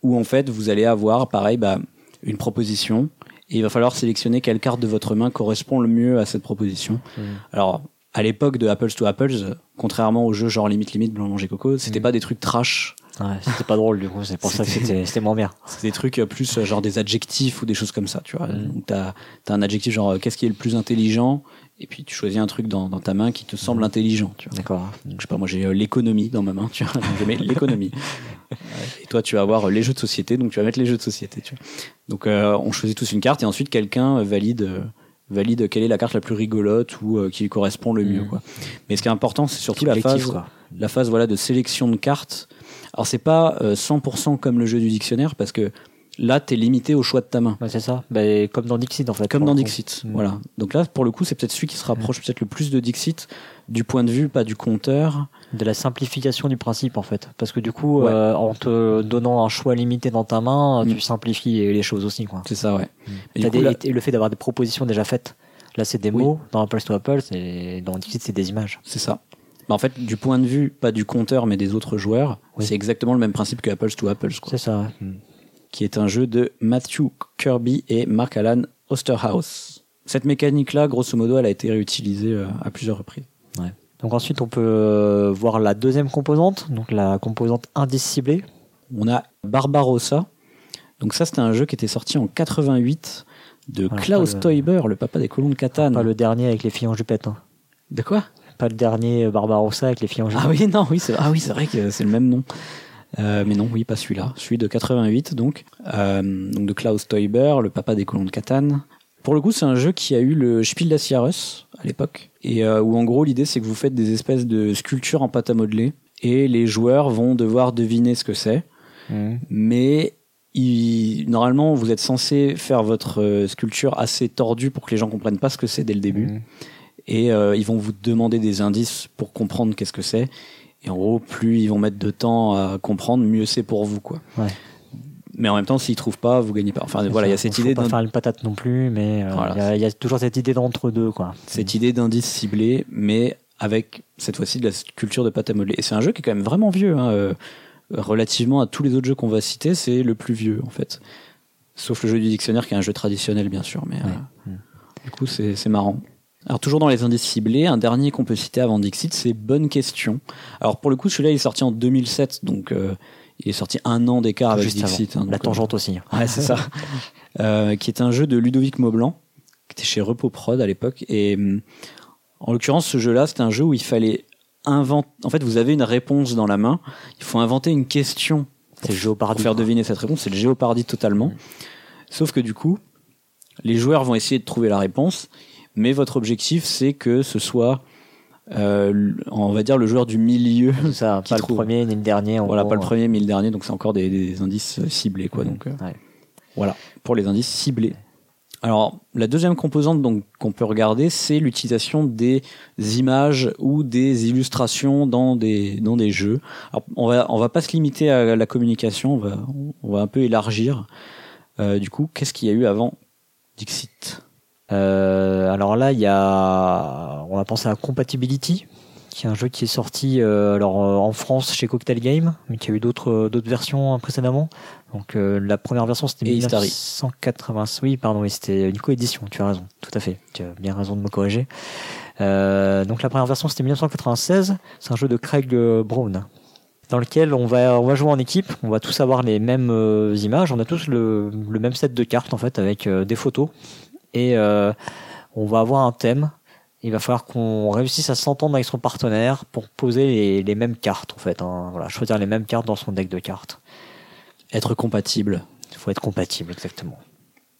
où en fait vous allez avoir pareil bah, une proposition et il va falloir sélectionner quelle carte de votre main correspond le mieux à cette proposition. Mhm. Alors à l'époque de Apples to Apples, contrairement aux jeux genre Limite Limite, Blanc Manger Coco, c'était Mhm. pas des trucs trash, Ouais, c'était pas drôle, du coup. C'est pour ça que C'était- moins bien. c'était des trucs plus euh, genre des adjectifs ou des choses comme ça, tu vois. Donc t'as as un adjectif genre euh, qu'est-ce qui est le plus intelligent et puis tu choisis un truc dans, dans ta main qui te semble Mhm. intelligent. D'accord. Donc, je sais pas, moi j'ai euh, l'économie dans ma main, tu vois, je mets l'économie. Et toi tu vas avoir euh, les jeux de société, donc tu vas mettre les jeux de société, tu vois. Donc euh, on choisit tous une carte et ensuite quelqu'un valide euh, valide quelle est la carte la plus rigolote ou qui lui correspond le mieux, Mhm. quoi. Mais ce qui est important, c'est surtout la phase, quoi. la phase voilà de sélection de cartes. Alors c'est pas euh, 100% comme le jeu du dictionnaire parce que là t'es limité au choix de ta main. Ouais, c'est ça. Ben, comme dans Dixit, en fait. Comme dans. Dixit, Mhm. voilà. Donc là, pour le coup, c'est peut-être celui qui se rapproche peut-être le plus de Dixit du point de vue, pas du compteur, De la simplification du principe, en fait. Parce que du coup, Ouais. euh, en te donnant un choix limité dans ta main, Mm. tu simplifies les choses aussi, quoi. C'est ça, ouais. Mm. Et T'as du coup, des- là- Et le fait d'avoir des propositions déjà faites. Là, c'est des Oui. mots dans Apples to Apples et dans Dixit, c'est des images. C'est ça. Bah, en fait, du point de vue, pas du compteur, mais des autres joueurs, Oui. c'est exactement le même principe que Apples to Apples, quoi, C'est ça. Qui est un jeu de Matthew Kirby et Mark Alan Osterhaus. Cette mécanique-là, grosso modo, elle a été réutilisée euh, à plusieurs reprises. Donc ensuite, on peut euh, voir la deuxième composante, donc la composante indice ciblé. On a Barbarossa. Donc ça, c'était un jeu qui était sorti en 88 de Klaus le- Teuber, le papa des colons de Catane. Pas le dernier avec les filles en jupette. hein. De quoi? Pas le dernier Barbarossa avec les filles en jupette. Ah oui, non, oui, c'est ah oui, c'est vrai que c'est le même nom. Euh, mais non, oui, pas celui-là. Celui de 88, donc. Euh, donc de Klaus Teuber, le papa des colons de Catane. Pour le coup, c'est un jeu qui a eu le Spiel des Jahres à l'époque. Et euh, où en gros, l'idée, c'est que vous faites des espèces de sculptures en pâte à modeler. Et les joueurs vont devoir deviner ce que c'est. Mm. Mais il- normalement, vous êtes censé faire votre sculpture assez tordue pour que les gens comprennent pas ce que c'est dès le début Mm. et ils vont vous demander des indices pour comprendre qu'est-ce que c'est. Et en gros, plus ils vont mettre de temps à comprendre, mieux c'est pour vous, quoi. Ouais. Mais en même temps, s'ils trouvent pas, vous gagnez pas. Enfin, voilà, il y a cette Faut idée, pas d'un- faire une patate non plus, mais euh, Voilà. il y a- il y, a toujours cette idée d'entre deux, quoi. cette idée d'indice ciblé, mais avec cette fois-ci de la culture de pâte à modeler. Et c'est un jeu qui est quand même vraiment vieux, hein, euh, relativement à tous les autres jeux qu'on va citer, c'est le plus vieux en fait. Sauf le jeu du dictionnaire qui est un jeu traditionnel, bien sûr, mais euh, du coup, c'est marrant. Alors toujours dans les indices ciblés, un dernier qu'on peut citer avant Dixit, c'est Bonne Question. Alors pour le coup, celui-là il est sorti en 2007, donc euh, il est sorti un an d'écart avec Juste Dixit. hein, La donc, tangente aussi. euh, ouais, c'est ça. Euh, qui est un jeu de Ludovic Maublanc, qui était chez Repos Prod à l'époque. Et hum, en l'occurrence, ce jeu-là, c'était un jeu où il fallait inventer. En fait, vous avez une réponse dans la main, il faut inventer une question C'est pour Géopardy. faire deviner cette réponse. C'est le Géopardy totalement. Sauf que du coup, les joueurs vont essayer de trouver la réponse, mais votre objectif, c'est que ce soit, euh, on va dire, le joueur du milieu. Ça, pas le premier ni le dernier. en Voilà, gros, pas le premier, mais le dernier, donc c'est encore des, des indices euh, ciblés, quoi. Donc, euh, Ouais. voilà, pour les indices ciblés. Alors, la deuxième composante donc qu'on peut regarder, c'est l'utilisation des images ou des illustrations dans des dans des jeux. Alors, on va on va pas se limiter à la communication, on va on va un peu élargir. Euh, du coup, qu'est-ce qu'il y a eu avant Dixit? Euh, alors là, il y a, on va penser à Compatibility, qui est un jeu qui est sorti euh, alors euh, en France chez Cocktail Game, mais qui a eu d'autres d'autres versions précédemment. Donc la première version c'était 1980. Oui, pardon, c'était une coédition. Tu as raison, tout à fait. Tu as bien raison de me corriger. donc la première version c'était 1996. C'est un jeu de Craig Brown dans lequel on va, on va jouer en équipe, on va tous avoir les mêmes images, on a tous le, le, même set de cartes en fait avec des photos et on va avoir un thème il va falloir qu'on réussisse à s'entendre avec son partenaire pour poser les, mêmes cartes en fait. Hein. Voilà, choisir les mêmes cartes dans son deck de cartes. Être compatible. Il faut être compatible exactement.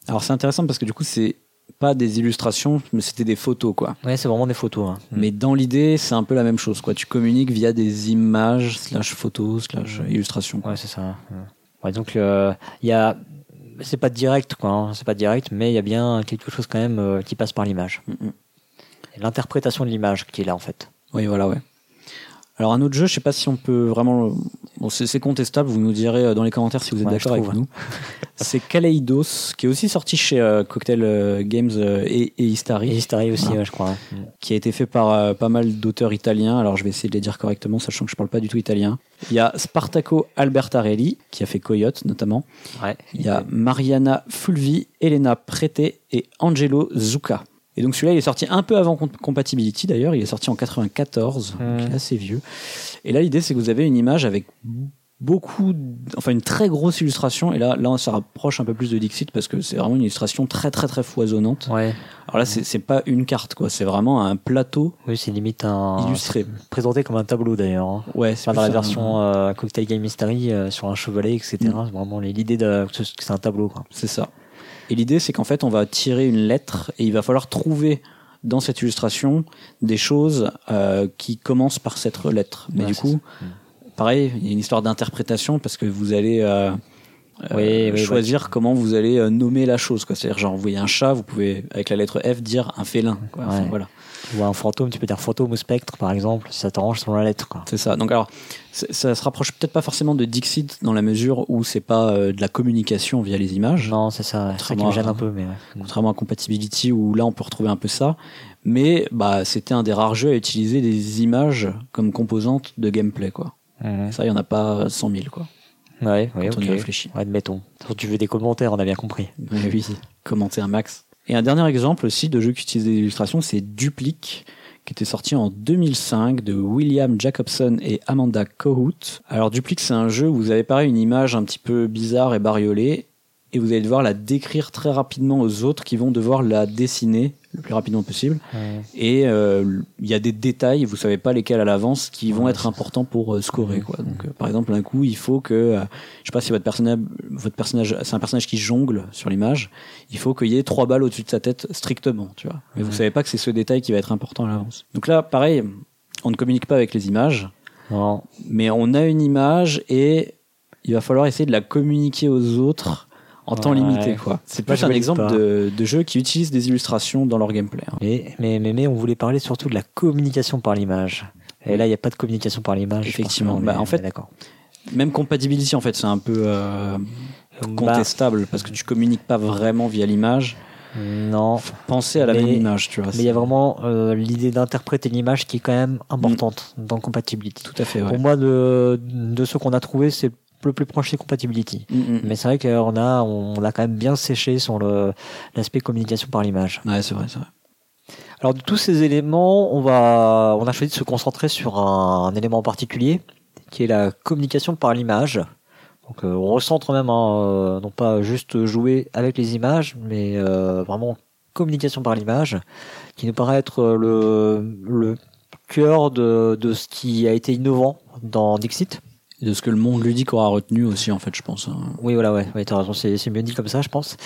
Alors c'est intéressant parce que du coup c'est pas des illustrations, mais c'était des photos quoi. Ouais, c'est vraiment des photos. Hein. Mais dans l'idée, c'est un peu la même chose quoi. Tu communiques via des images slash photos slash illustrations. Ouais, c'est ça. Ouais, donc il y a c'est pas direct quoi, hein. c'est pas direct, mais il y a bien quelque chose quand même euh, qui passe par l'image. Mm, l'interprétation de l'image qui est là en fait. Oui, voilà, ouais. Alors un autre jeu, je sais pas si on peut vraiment. Bon, c'est contestable. Vous nous direz euh, dans les commentaires si vous êtes d'accord avec nous. c'est Kaleidos, qui est aussi sorti chez euh, Cocktail euh, Games et, et, Istari. Et Istari aussi, je crois. Qui a été fait par pas mal d'auteurs italiens. Alors je vais essayer de les dire correctement, sachant que je parle pas du tout italien. Il y a Spartaco Albertarelli, qui a fait Coyote notamment. Ouais. Il y a Mariana Fulvi, Elena Prete et Angelo Zucca. Et donc celui-là, il est sorti un peu avant Compatibility d'ailleurs, il est sorti en 94, donc assez vieux. Et là, l'idée, c'est que vous avez une image avec beaucoup, enfin une très grosse illustration. Et là, là, on se rapproche un peu plus de Dixit parce que c'est vraiment une illustration très, très, très foisonnante. Ouais. Alors là, c'est pas une carte, quoi. C'est vraiment un plateau. Oui, c'est limite un. Illustré. Présenté comme un tableau d'ailleurs. Hein. Ouais, c'est dans la version euh, Cocktail Game Mystery euh, sur un chevalet, etc. Mm. C'est vraiment l'idée que c'est un tableau, quoi. C'est ça. Et l'idée, c'est qu'en fait, on va tirer une lettre et il va falloir trouver dans cette illustration des choses euh, qui commencent par cette lettre. Mais du coup, pareil, il y a une histoire d'interprétation parce que vous allez euh, euh choisir comment vous allez nommer la chose. C'est-à-dire, genre, vous voyez un chat, vous pouvez, avec la lettre F, dire un félin. voilà ou un fantôme, tu peux dire fantôme ou spectre par exemple, si ça t'arrange selon la lettre. C'est ça. Donc alors, ça se rapproche peut-être pas forcément de Dixit dans la mesure où c'est pas euh, de la communication via les images. Non, c'est ça. Ça qui me gêne un peu, mais contrairement à Compatibility où là on peut retrouver un peu ça. Mais bah c'était un des rares jeux à utiliser des images comme composante de gameplay quoi. Mhm. Ça, il y en a pas 100 000 quoi. Ouais, ouais, on y réfléchit. Admettons. Tu veux des commentaires, on a bien compris. Oui, oui. Commenter un max. Et un dernier exemple aussi de jeu qui utilise des illustrations, c'est Duplique, qui était sorti en 2005 de William Jacobson et Amanda Cohout. Alors Duplique, c'est un jeu où vous avez pareil une image un petit peu bizarre et bariolée, et vous allez devoir la décrire très rapidement aux autres qui vont devoir la dessiner le plus rapidement possible. Et euh, il y a des détails, vous savez pas lesquels à l'avance, qui vont être importants pour euh, scorer. Quoi. Donc, euh, par exemple, un coup, il faut que, je sais pas si votre personnage, votre personnage, c'est un personnage qui jongle sur l'image, il faut qu'il y ait trois balles au-dessus de sa tête strictement, tu vois. Mais vous savez pas que c'est ce détail qui va être important à l'avance. Donc là, pareil, on ne communique pas avec les images, mais on a une image et il va falloir essayer de la communiquer aux autres en temps limité. quoi. C'est plus un exemple de, de, jeu qui utilise des illustrations dans leur gameplay. Hein. Mais, mais, mais, on voulait parler surtout de la communication par l'image. Et là, il n'y a pas de communication par l'image. Effectivement. Bah, en fait, même compatibility, en fait, c'est un peu euh, bah, contestable parce que tu communiques pas vraiment via l'image. Non. penser à la même image, tu vois. Mais il y a vraiment euh, l'idée d'interpréter l'image qui est quand même importante dans compatibility. Tout à fait. Pour moi, de, de ce qu'on a trouvé, c'est le plus proche c'est Compatibility. Mm, mm. Mais c'est vrai qu'on a, on a quand même bien séché sur l'aspect communication par l'image. Ouais, c'est vrai, c'est vrai. Alors de tous ces éléments, on va, on a choisi de se concentrer sur un, élément en particulier, qui est la communication par l'image. Donc euh, on recentre même, hein, euh, non pas juste jouer avec les images, mais euh, vraiment communication par l'image, qui nous paraît être le, le cœur de, de ce qui a été innovant dans Dixit de ce que le monde ludique aura retenu aussi, en fait, je pense. Hein. Oui, voilà, ouais, ouais t'as raison, c'est, mieux dit comme ça, je pense.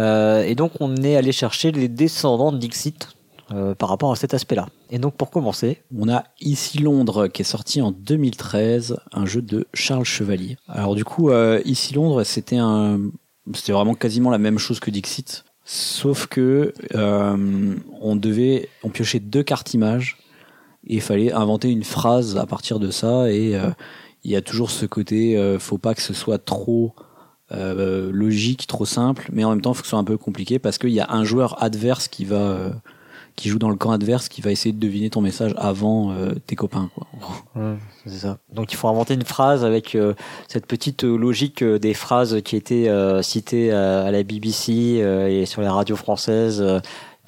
Euh, et donc, on est allé chercher les descendants de Dixit euh, par rapport à cet aspect-là. Et donc, pour commencer, on a Ici Londres qui est sorti en 2013, un jeu de Charles Chevalier. Alors, du coup, euh, Ici Londres, c'était un, c'était vraiment quasiment la même chose que Dixit, sauf que on devait, on piochait deux cartes images et il fallait inventer une phrase à partir de ça et il y a toujours ce côté, euh, faut pas que ce soit trop euh, logique, trop simple, mais en même temps, faut que ce soit un peu compliqué parce qu'il y a un joueur adverse qui va euh, qui joue dans le camp adverse qui va essayer de deviner ton message avant euh, tes copains. C'est ça. Donc il faut inventer une phrase avec cette petite logique des phrases qui étaient citées à, la BBC et sur les radios françaises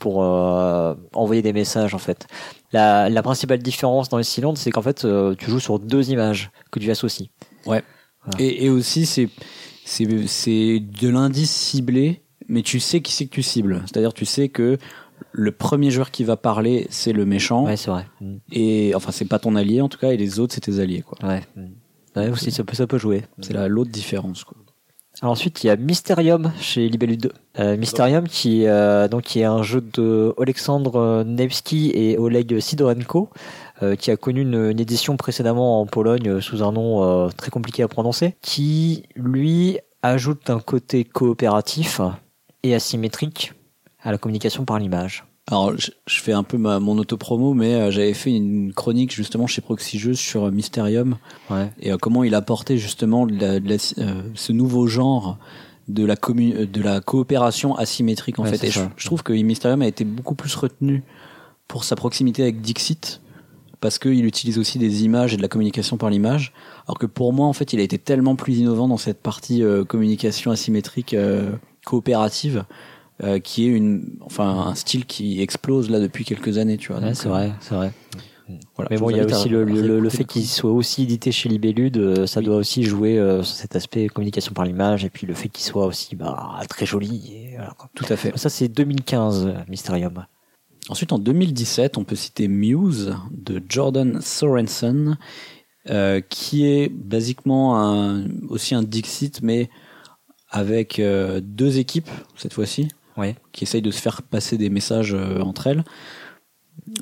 pour envoyer des messages en fait. La, la principale différence dans les cylindres, c'est qu'en fait euh, tu joues sur deux images que tu associes. Et, et aussi, c'est c'est c'est de l'indice ciblé, mais tu sais qui c'est que tu cibles. C'est-à-dire, tu sais que le premier joueur qui va parler, c'est le méchant, Ouais, c'est vrai. Mm. et enfin, c'est pas ton allié en tout cas, et les autres, c'est tes alliés. quoi. Ouais. Mm. Ouais, aussi ça peut, ça peut jouer. C'est la- l'autre différence. Quoi. Alors ensuite, il y a Mysterium chez Libellud. Euh, Mysterium, qui, euh, donc, est un jeu de Alexandre Nevsky et Oleg Sidorenko, euh, qui a connu une, une édition précédemment en Pologne euh, sous un nom euh, très compliqué à prononcer, qui, lui, ajoute un côté coopératif et asymétrique à la communication par l'image. Alors, je, je fais un peu ma, mon autopromo, mais euh, j'avais fait une chronique justement chez Proxy Jeux sur euh, Mysterium Ouais. et euh, comment il apportait justement de la- de la- euh, ce nouveau genre de la, commu- de la coopération asymétrique en Ouais, fait. Et je, trouve que Mysterium a été beaucoup plus retenu pour sa proximité avec Dixit parce qu'il utilise aussi des images et de la communication par l'image. Alors que pour moi, en fait, il a été tellement plus innovant dans cette partie euh, communication asymétrique euh, coopérative. Euh, qui est une, enfin, un style qui explose là depuis quelques années, tu vois. Ouais, c'est euh, vrai, c'est vrai. voilà. Mais bon, il y a aussi le, le- fait qu'il soit aussi édité chez Libellud, euh, ça Oui. doit aussi jouer euh, sur cet aspect communication par l'image, et puis le fait qu'il soit aussi bah, très joli. Et voilà, quoi. Tout à fait. Ça, c'est 2015, euh, Mysterium. Ensuite, en 2017, on peut citer Muse de Jordan Sorensen, euh, qui est basiquement un, aussi un Dixit, mais avec euh, deux équipes cette fois-ci, Ouais. qui essayent de se faire passer des messages euh, entre elles.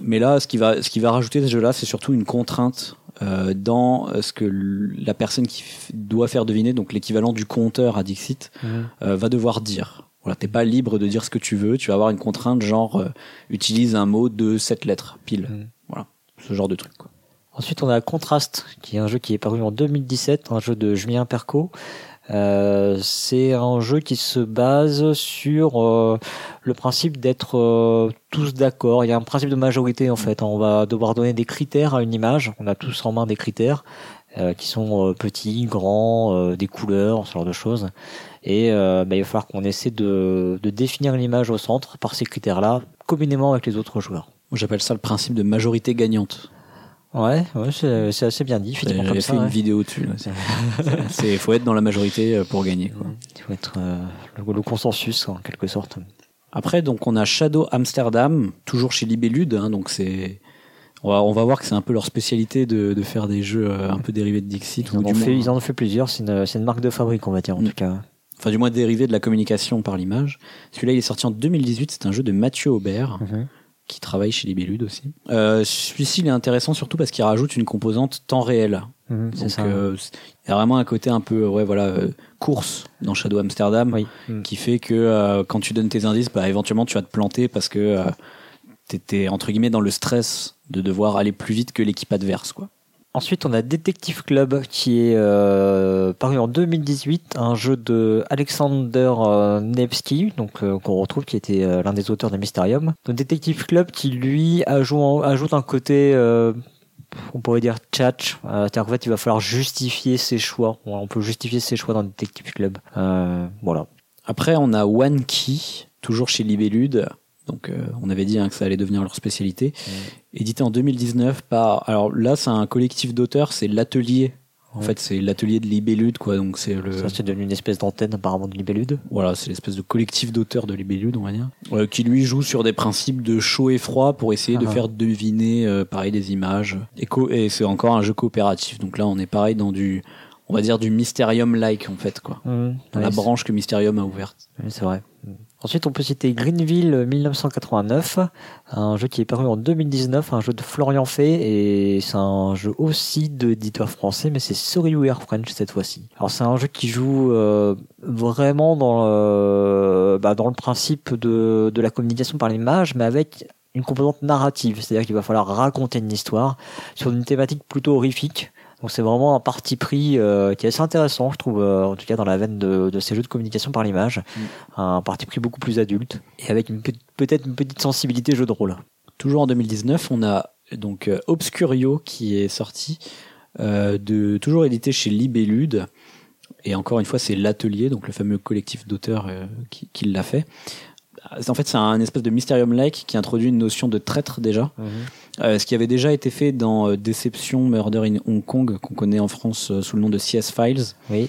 Mais là, ce qui va, ce qui va rajouter ce jeu-là, c'est surtout une contrainte euh, dans euh, ce que la personne qui doit faire deviner, donc l'équivalent du compteur à Dixit, euh, va devoir dire. Voilà, t'es pas libre de dire ce que tu veux, tu vas avoir une contrainte genre euh, utilise un mot de sept lettres pile. Mm. Voilà, ce genre de truc. Quoi. Ensuite, on a Contrast, qui est un jeu qui est paru en 2017, un jeu de Julien Perco. Euh, c'est un jeu qui se base sur euh, le principe d'être euh, tous d'accord. Il y a un principe de majorité en fait. On va devoir donner des critères à une image. On a tous en main des critères qui sont petits, grands, des couleurs, ce genre de choses. Et bah, il va falloir qu'on essaie de, de définir l'image au centre par ces critères-là, communément avec les autres joueurs. J'appelle ça le principe de majorité gagnante. Ouais, ouais c'est assez bien dit. comme fait ça, une ouais. vidéo dessus. C'est faut être dans la majorité euh, pour gagner. Quoi. Il faut être euh, le, le consensus en quelque sorte. Après, donc on a Shadow Amsterdam, toujours chez Libellud. Hein, donc c'est on va, on va voir que c'est un peu leur spécialité de, de faire des jeux euh, un peu dérivés de Dixit Ils ou en, du ont fait, moins, ils en ont fait plusieurs. C'est une, une marque de fabrique, on va dire en Mm. tout cas. enfin du moins dérivés de la communication par l'image. Celui-là, il est sorti en 2018. C'est un jeu de Mathieu Aubert. Qui travaille chez Libellud aussi. Euh, Celui-ci, il est intéressant surtout parce qu'il rajoute une composante temps réel. Mhm, c'est Donc, ça. euh, c'est- il y a vraiment un côté un peu, ouais, voilà, euh, course dans Shadow Amsterdam, Oui. Mm. qui fait que euh, quand tu donnes tes indices, bah, éventuellement, tu vas te planter parce que euh, t'étais entre guillemets dans le stress de devoir aller plus vite que l'équipe adverse, quoi. Ensuite, on a Detective Club qui est euh, paru en 2018, un jeu de Alexander euh, Nevsky, donc euh, qu'on retrouve qui était l'un des auteurs de Mysterium. Donc Detective Club qui lui ajoute, un côté on pourrait dire tchatch, euh, c'est-à-dire qu'en fait il va falloir justifier ses choix. On peut justifier ses choix dans Detective Club. Voilà. Après, on a One Key, toujours chez Libellud. Donc, euh, on avait dit hein, que ça allait devenir leur spécialité. Édité en 2019 par. Alors là, c'est un collectif d'auteurs, c'est l'atelier. En fait, c'est l'atelier de Libellud, quoi. Donc, c'est le. Ça c'est devenu une espèce d'antenne apparemment de Libellud. Voilà, c'est l'espèce de collectif d'auteurs de Libellud, on va dire. Euh, qui lui joue sur des principes de chaud et froid pour essayer de Ah. faire deviner, euh, pareil, des images. Et, c'est encore un jeu coopératif. Donc là, on est pareil dans du. On va dire du Mysterium-like, en fait, quoi. Dans la branche que Mysterium a ouverte. Oui, c'est vrai. Ensuite, on peut citer Greenville 1989, un jeu qui est paru en 2019, un jeu de Florian Fay, et c'est un jeu aussi d'éditeur français, mais c'est Sorryware French cette fois-ci. Alors c'est un jeu qui joue euh, vraiment dans le, bah, dans le principe de, de la communication par l'image, mais avec une composante narrative, c'est-à-dire qu'il va falloir raconter une histoire sur une thématique plutôt horrifique. Donc c'est vraiment un parti pris euh, qui est assez intéressant, je trouve, euh, en tout cas dans la veine de, de ces jeux de communication par l'image un parti pris beaucoup plus adulte et avec peut-être une petite sensibilité jeu de rôle. Toujours en 2019, on a donc euh, Obscurio qui est sorti, euh, de toujours édité chez Libellude. Et encore une fois, c'est l'atelier, donc le fameux collectif d'auteurs qui, qui l'a fait. En fait, c'est un espèce de Mysterium-like qui introduit une notion de traître déjà. Euh, ce qui avait déjà été fait dans euh, Deception Murder in Hong Kong, qu'on connaît en France euh, sous le nom de CS Files. Oui,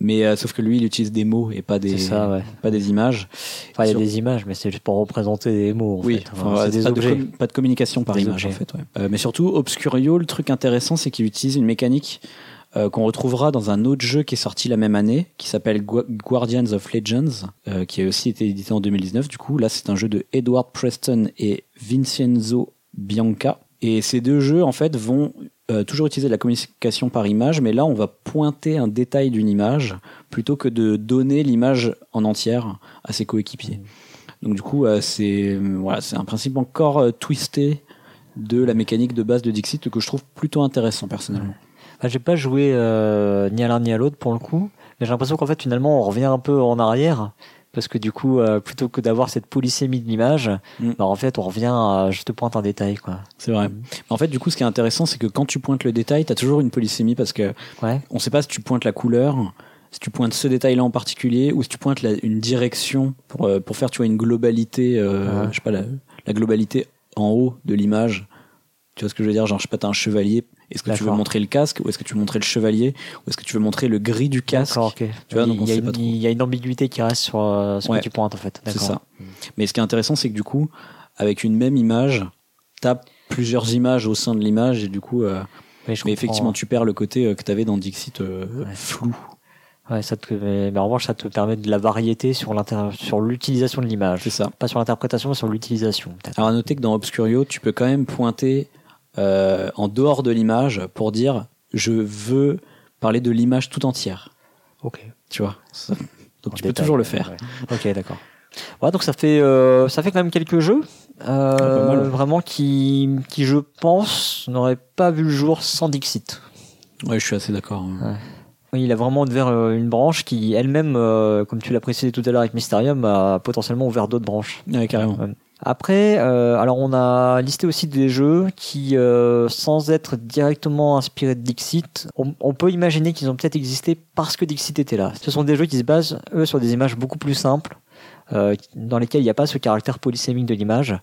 Mais euh, sauf que lui, il utilise des mots et pas des, c'est ça, ouais. pas des images. Enfin, il y a Sur- des images, mais c'est juste pour représenter des mots. En oui, fait. enfin, Enfin, ouais, c'est des pas, de objets. com- pas de communication par Des image objets. en fait. Ouais. Euh, mais surtout, Obscurio, le truc intéressant, c'est qu'il utilise une mécanique euh, qu'on retrouvera dans un autre jeu qui est sorti la même année, qui s'appelle Gua- Guardians of Legends, euh, qui a aussi été édité en 2019. Du coup, là, c'est un jeu de Edward Preston et Vincenzo Bianca. Et ces deux jeux, en fait, vont euh, toujours utiliser la communication par image, mais là, on va pointer un détail d'une image plutôt que de donner l'image en entière à ses coéquipiers. Donc du coup, c'est voilà, c'est un principe encore twisté de la mécanique de base de Dixit que je trouve plutôt intéressant personnellement. Enfin, j'ai pas joué euh, ni à l'un ni à l'autre pour le coup, mais j'ai l'impression qu'en fait finalement on revient un peu en arrière parce que du coup euh, plutôt que d'avoir cette polysémie de l'image, Mm. bah, en fait on revient à juste pointe un détail quoi. C'est vrai. En fait, du coup, ce qui est intéressant, c'est que quand tu pointes le détail, tu as toujours une polysémie parce que Ouais. on sait pas si tu pointes la couleur, si tu pointes ce détail-là en particulier, ou si tu pointes la- une direction pour, euh, pour faire tu vois, une globalité, euh, Ouais. je sais pas, la, la globalité en haut de l'image. Tu vois ce que je veux dire? Genre, je sais pas, t'as un chevalier. Est-ce que tu veux montrer le casque, ou est-ce que tu veux montrer le chevalier, ou est-ce que tu veux montrer le gris du casque? D'accord, ok. Tu vois, donc il, on y a sait une, pas trop. il y a une ambiguïté qui reste sur euh, ce Ouais. que tu pointes en fait. C'est ça. Mais ce qui est intéressant, c'est que du coup, avec une même image, t'as plusieurs images au sein de l'image, et du coup, euh, Mais, effectivement, tu perds le côté euh, que t'avais dans Dixit euh, Ouais. flou. Ouais, ça te, mais, mais en revanche, ça te permet de la variété sur l'utilisation de l'image. C'est ça. Pas sur l'interprétation, mais sur l'utilisation. Alors à noter que dans Obscurio, tu peux quand même pointer euh, en dehors de l'image pour dire je veux parler de l'image tout entière. Ok. Tu vois. Ça- Donc En tu peux toujours le faire. ouais. Ok, d'accord. Ouais, donc ça fait euh, ça fait quand même quelques jeux euh, ouais. vraiment qui qui je pense n'auraient pas vu le jour sans Dixit. Ouais, je suis assez d'accord. hein. Oui, il a vraiment ouvert une branche qui elle-même, euh, comme tu l'as précisé tout à l'heure avec Mysterium, a potentiellement ouvert d'autres branches. Ouais, carrément. Après, euh, alors on a listé aussi des jeux qui, euh, sans être directement inspirés de Dixit, on, on peut imaginer qu'ils ont peut-être existé parce que Dixit était là. Ce sont des jeux qui se basent, eux, sur des images beaucoup plus simples, euh, dans lesquelles il n'y a pas ce caractère polysémique de l'image.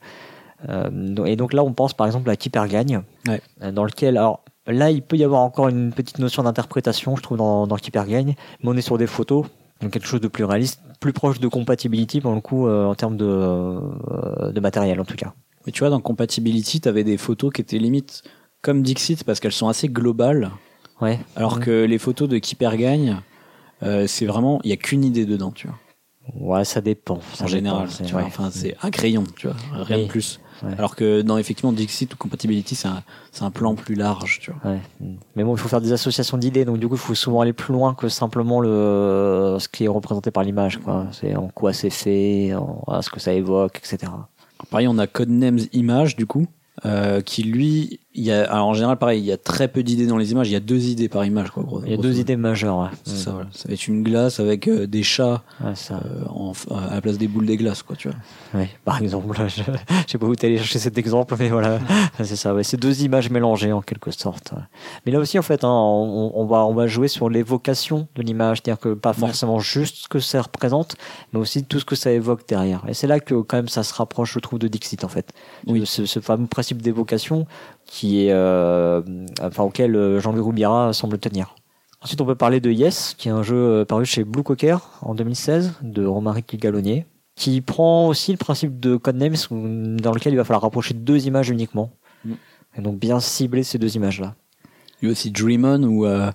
Et donc là, on pense par exemple à Keeper Gagne, Ouais. dans lequel, alors là, il peut y avoir encore une petite notion d'interprétation, je trouve, dans, dans Keeper Gagne, mais on est sur des photos, donc quelque chose de plus réaliste, plus proche de compatibility pour le coup, euh, en termes de, euh, de matériel en tout cas. Mais tu vois, dans Compatibility, t'avais des photos qui étaient limite comme Dixit parce qu'elles sont assez globales, Ouais. alors que les photos de Keeper Gagne, euh, c'est vraiment, il y a qu'une idée dedans, tu vois. Ouais, ça dépend. ça en dépend, général, c'est- tu vois. ouais. Enfin, c'est un crayon, tu vois, rien Oui. de plus. Ouais. Alors que dans effectivement Dixit ou Compatibility, c'est un, c'est un plan plus large, tu vois. Ouais. Mais bon, il faut faire des associations d'idées, donc du coup, il faut souvent aller plus loin que simplement le ce qui est représenté par l'image. quoi. C'est en quoi c'est fait, en, à ce que ça évoque, etc. Pareil, on a Codenames Image, du coup, euh, qui lui, il y a, alors en général, pareil, il y a très peu d'idées dans les images, il y a deux idées par image, quoi, gros. Il y a deux idées majeures. Ouais. C'est ça, voilà. Ça va être une glace avec euh, des chats Ouais, ça. euh, en, à la place des boules des glaces, quoi, tu vois. Ouais, par exemple, là, je, je sais pas où t'es allé chercher cet exemple, mais voilà, c'est ça. Ouais, c'est deux images mélangées en quelque sorte. Mais là aussi, en fait, hein, on, on va on va jouer sur l'évocation de l'image, c'est-à-dire que pas forcément juste ce que ça représente, mais aussi tout ce que ça évoque derrière. Et c'est là que quand même ça se rapproche, je trouve, de Dixit en fait. Oui. Ce, ce fameux principe d'évocation qui est, euh, enfin, auquel euh, Jean-Louis Roubira semble tenir. Ensuite, on peut parler de Yes, qui est un jeu euh, paru chez Blue Cocker en 2016 de Romaric Gallonnier, qui prend aussi le principe de Codenames dans lequel il va falloir rapprocher deux images uniquement. Mm. Et donc bien cibler ces deux images-là. Il y a aussi Dream On où euh,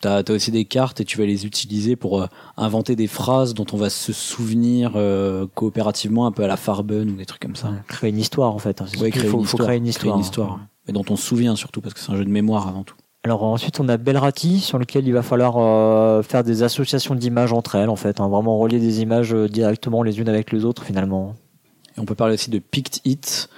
t'as as aussi des cartes et tu vas les utiliser pour euh, inventer des phrases dont on va se souvenir euh, coopérativement, un peu à la Farben ou des trucs comme ça. Ouais, Créer une histoire en fait. hein. Ouais, créer il faut, une faut histoire, créer une histoire. histoire, mais dont on se souvient surtout parce que c'est un jeu de mémoire avant tout. Alors ensuite on a Belrati sur lequel il va falloir euh, faire des associations d'images entre elles en fait, hein, vraiment relier des images euh, directement les unes avec les autres finalement. Et on peut parler aussi de Picked It,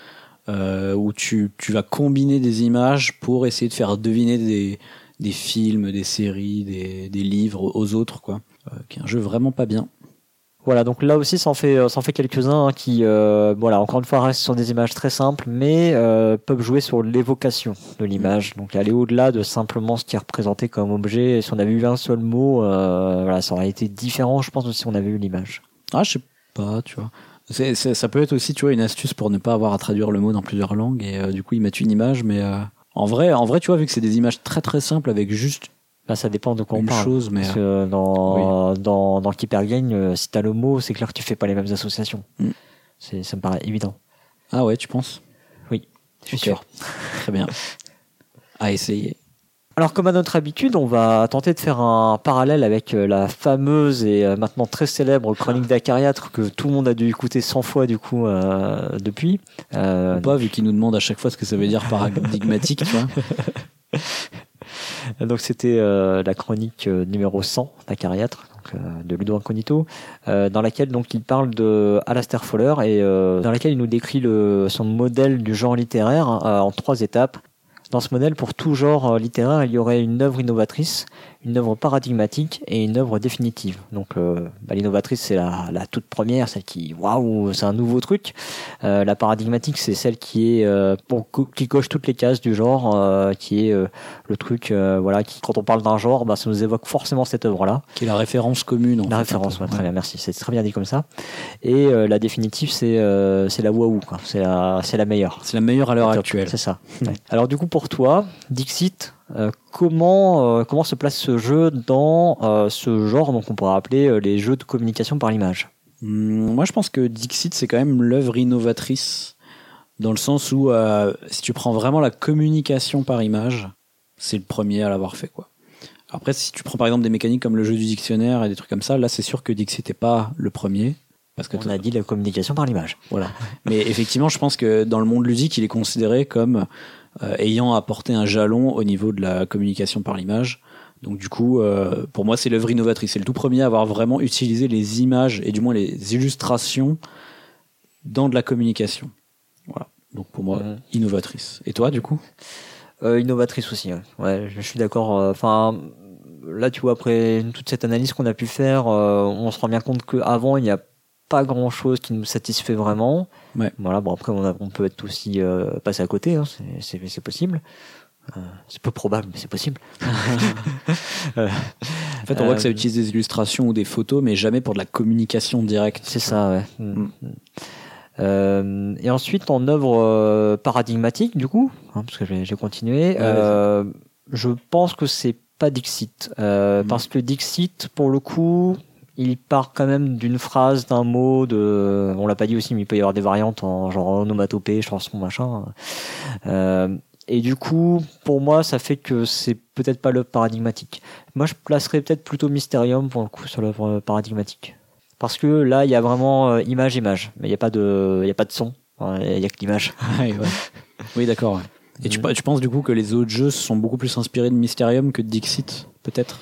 euh, où tu, tu vas combiner des images pour essayer de faire deviner des, des films, des séries, des, des livres aux autres, quoi. Euh, qui est un jeu vraiment pas bien. Voilà, donc là aussi, ça en fait, euh, ça en fait quelques-uns hein, qui, euh, voilà, encore une fois, restent sur des images très simples, mais euh, peuvent jouer sur l'évocation de l'image. Donc aller au-delà de simplement ce qui est représenté comme objet. Et si on avait eu un seul mot, voilà, ça aurait été différent, je pense, si on avait eu l'image. Ah, je sais pas, tu vois. Ça peut être aussi, tu vois, une astuce pour ne pas avoir à traduire le mot dans plusieurs langues et du coup ils mettent une image, mais en vrai, en vrai, tu vois, vu que c'est des images très très simples avec juste Là, ça dépend de quoi on parle. chose, mais Parce que dans, dans, dans Keeper euh, si t'as le mot, c'est clair que tu fais pas les mêmes associations. Mm. C'est, ça me paraît évident. ah ouais, tu penses? Je suis sûr. Très bien. À essayer. Alors, comme à notre habitude, on va tenter de faire un parallèle avec euh, la fameuse et euh, maintenant très célèbre chronique d'Acariâtre que tout le monde a dû écouter 100 fois du coup euh, depuis. Euh, Ou pas, vu qu'ils nous demandent à chaque fois ce que ça veut dire paradigmatique, tu vois. Donc c'était euh, la chronique euh, numéro 100 d'Acariâtre, donc euh, de Ludo Incognito, dans laquelle il parle de Alastair Fowler et dans laquelle il nous décrit son modèle du genre littéraire en trois étapes. Dans ce modèle, pour tout genre littéraire, il y aurait une œuvre innovatrice, une œuvre paradigmatique et une œuvre définitive. Donc euh, bah, l'innovatrice, c'est la, la toute première, celle qui, waouh, c'est un nouveau truc. Euh, la paradigmatique, c'est celle qui est euh, pour qui coche toutes les cases du genre, qui est le truc, voilà, qui quand on parle d'un genre, bah, ça nous évoque forcément cette œuvre-là. Qui est la référence commune. En La fait, référence, ouais, très bien, merci. C'est très bien dit comme ça. Et la définitive, c'est c'est la waouh, quoi. C'est la c'est la meilleure. C'est la meilleure à l'heure actuelle. C'est ça. Ouais. Alors du coup pour toi, Dixit, euh, comment euh, comment se place ce jeu dans euh, ce genre donc on pourrait appeler les jeux de communication par l'image? Hum, Moi, je pense que Dixit, c'est quand même l'œuvre innovatrice, dans le sens où, si tu prends vraiment la communication par image, c'est le premier à l'avoir fait, quoi. Après, si tu prends par exemple des mécaniques comme le jeu du dictionnaire et des trucs comme ça, là, c'est sûr que Dixit n'est pas le premier. Parce que On a dit la communication par l'image. Voilà. Mais effectivement, je pense que dans le monde ludique, il est considéré comme ayant apporté un jalon au niveau de la communication par l'image. Donc du coup, euh, pour moi, c'est l'œuvre innovatrice. C'est le tout premier à avoir vraiment utilisé les images et du moins les illustrations dans de la communication. Voilà. Donc pour moi, innovatrice. Et toi, du coup? Euh, innovatrice aussi. Ouais, ouais je suis d'accord. euh, Enfin, là, tu vois, après toute cette analyse qu'on a pu faire, euh, on se rend bien compte qu'avant, il n'y a pas grand chose qui nous satisfait vraiment. Ouais. Voilà. Bon, après, on, a- on peut être aussi euh, passé à côté. Hein, c'est- possible. Euh, c'est peu probable, mais c'est possible. En fait, on voit que ça Euh, utilise des illustrations ou des photos, mais jamais pour de la communication directe. C'est ça, ouais. Mm. Euh, et ensuite, en œuvre euh, paradigmatique, du coup, hein, parce que j'ai continué, Ouais, euh, je pense que c'est pas Dixit. Euh, Mm. Parce que Dixit, pour le coup, il part quand même d'une phrase, d'un mot, de. On l'a pas dit aussi, mais il peut y avoir des variantes en genre onomatopée, chanson, machin. Euh, et du coup, pour moi, ça fait que c'est peut-être pas l'œuvre paradigmatique. Moi, je placerais peut-être plutôt Mysterium pour le coup sur l'œuvre paradigmatique. Parce que là, il y a vraiment euh, image-image, mais il n'y a pas de, il y a pas de son. Il y a que l'image. Ouais, ouais. Oui, d'accord. ouais. Et tu, tu penses du coup que les autres jeux sont beaucoup plus inspirés de Mysterium que de Dixit, peut-être?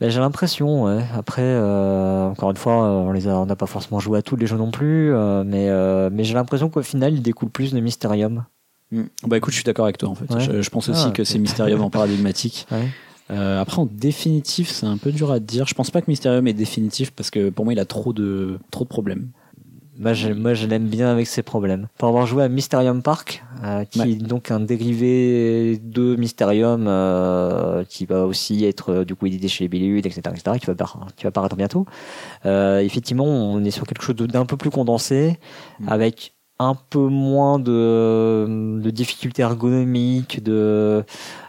Ben, j'ai l'impression, ouais. Après, euh, encore une fois, on les a, on n'a pas forcément joué à tous les jeux non plus, euh, mais, euh, mais j'ai l'impression qu'au final, il découle plus de Mysterium. Bah écoute, je suis d'accord avec toi en fait. Ouais. Je, je pense aussi Ah, que c'est Mysterium en paradigmatique. Ouais. Euh, après, en définitif, c'est un peu dur à dire. Je pense pas que Mysterium est définitif parce que pour moi, il a trop de, trop de problèmes. Moi, je, moi, je l'aime bien avec ses problèmes. Pour avoir joué à Mysterium Park, euh, qui Ouais. est donc un dérivé de Mysterium, euh, qui va aussi être euh, du coup édité chez Bellude, etc., etc., qui va, qui va paraître bientôt. Euh, effectivement, on est sur quelque chose d'un peu plus condensé, Mm. avec un peu moins de, de difficultés ergonomiques, de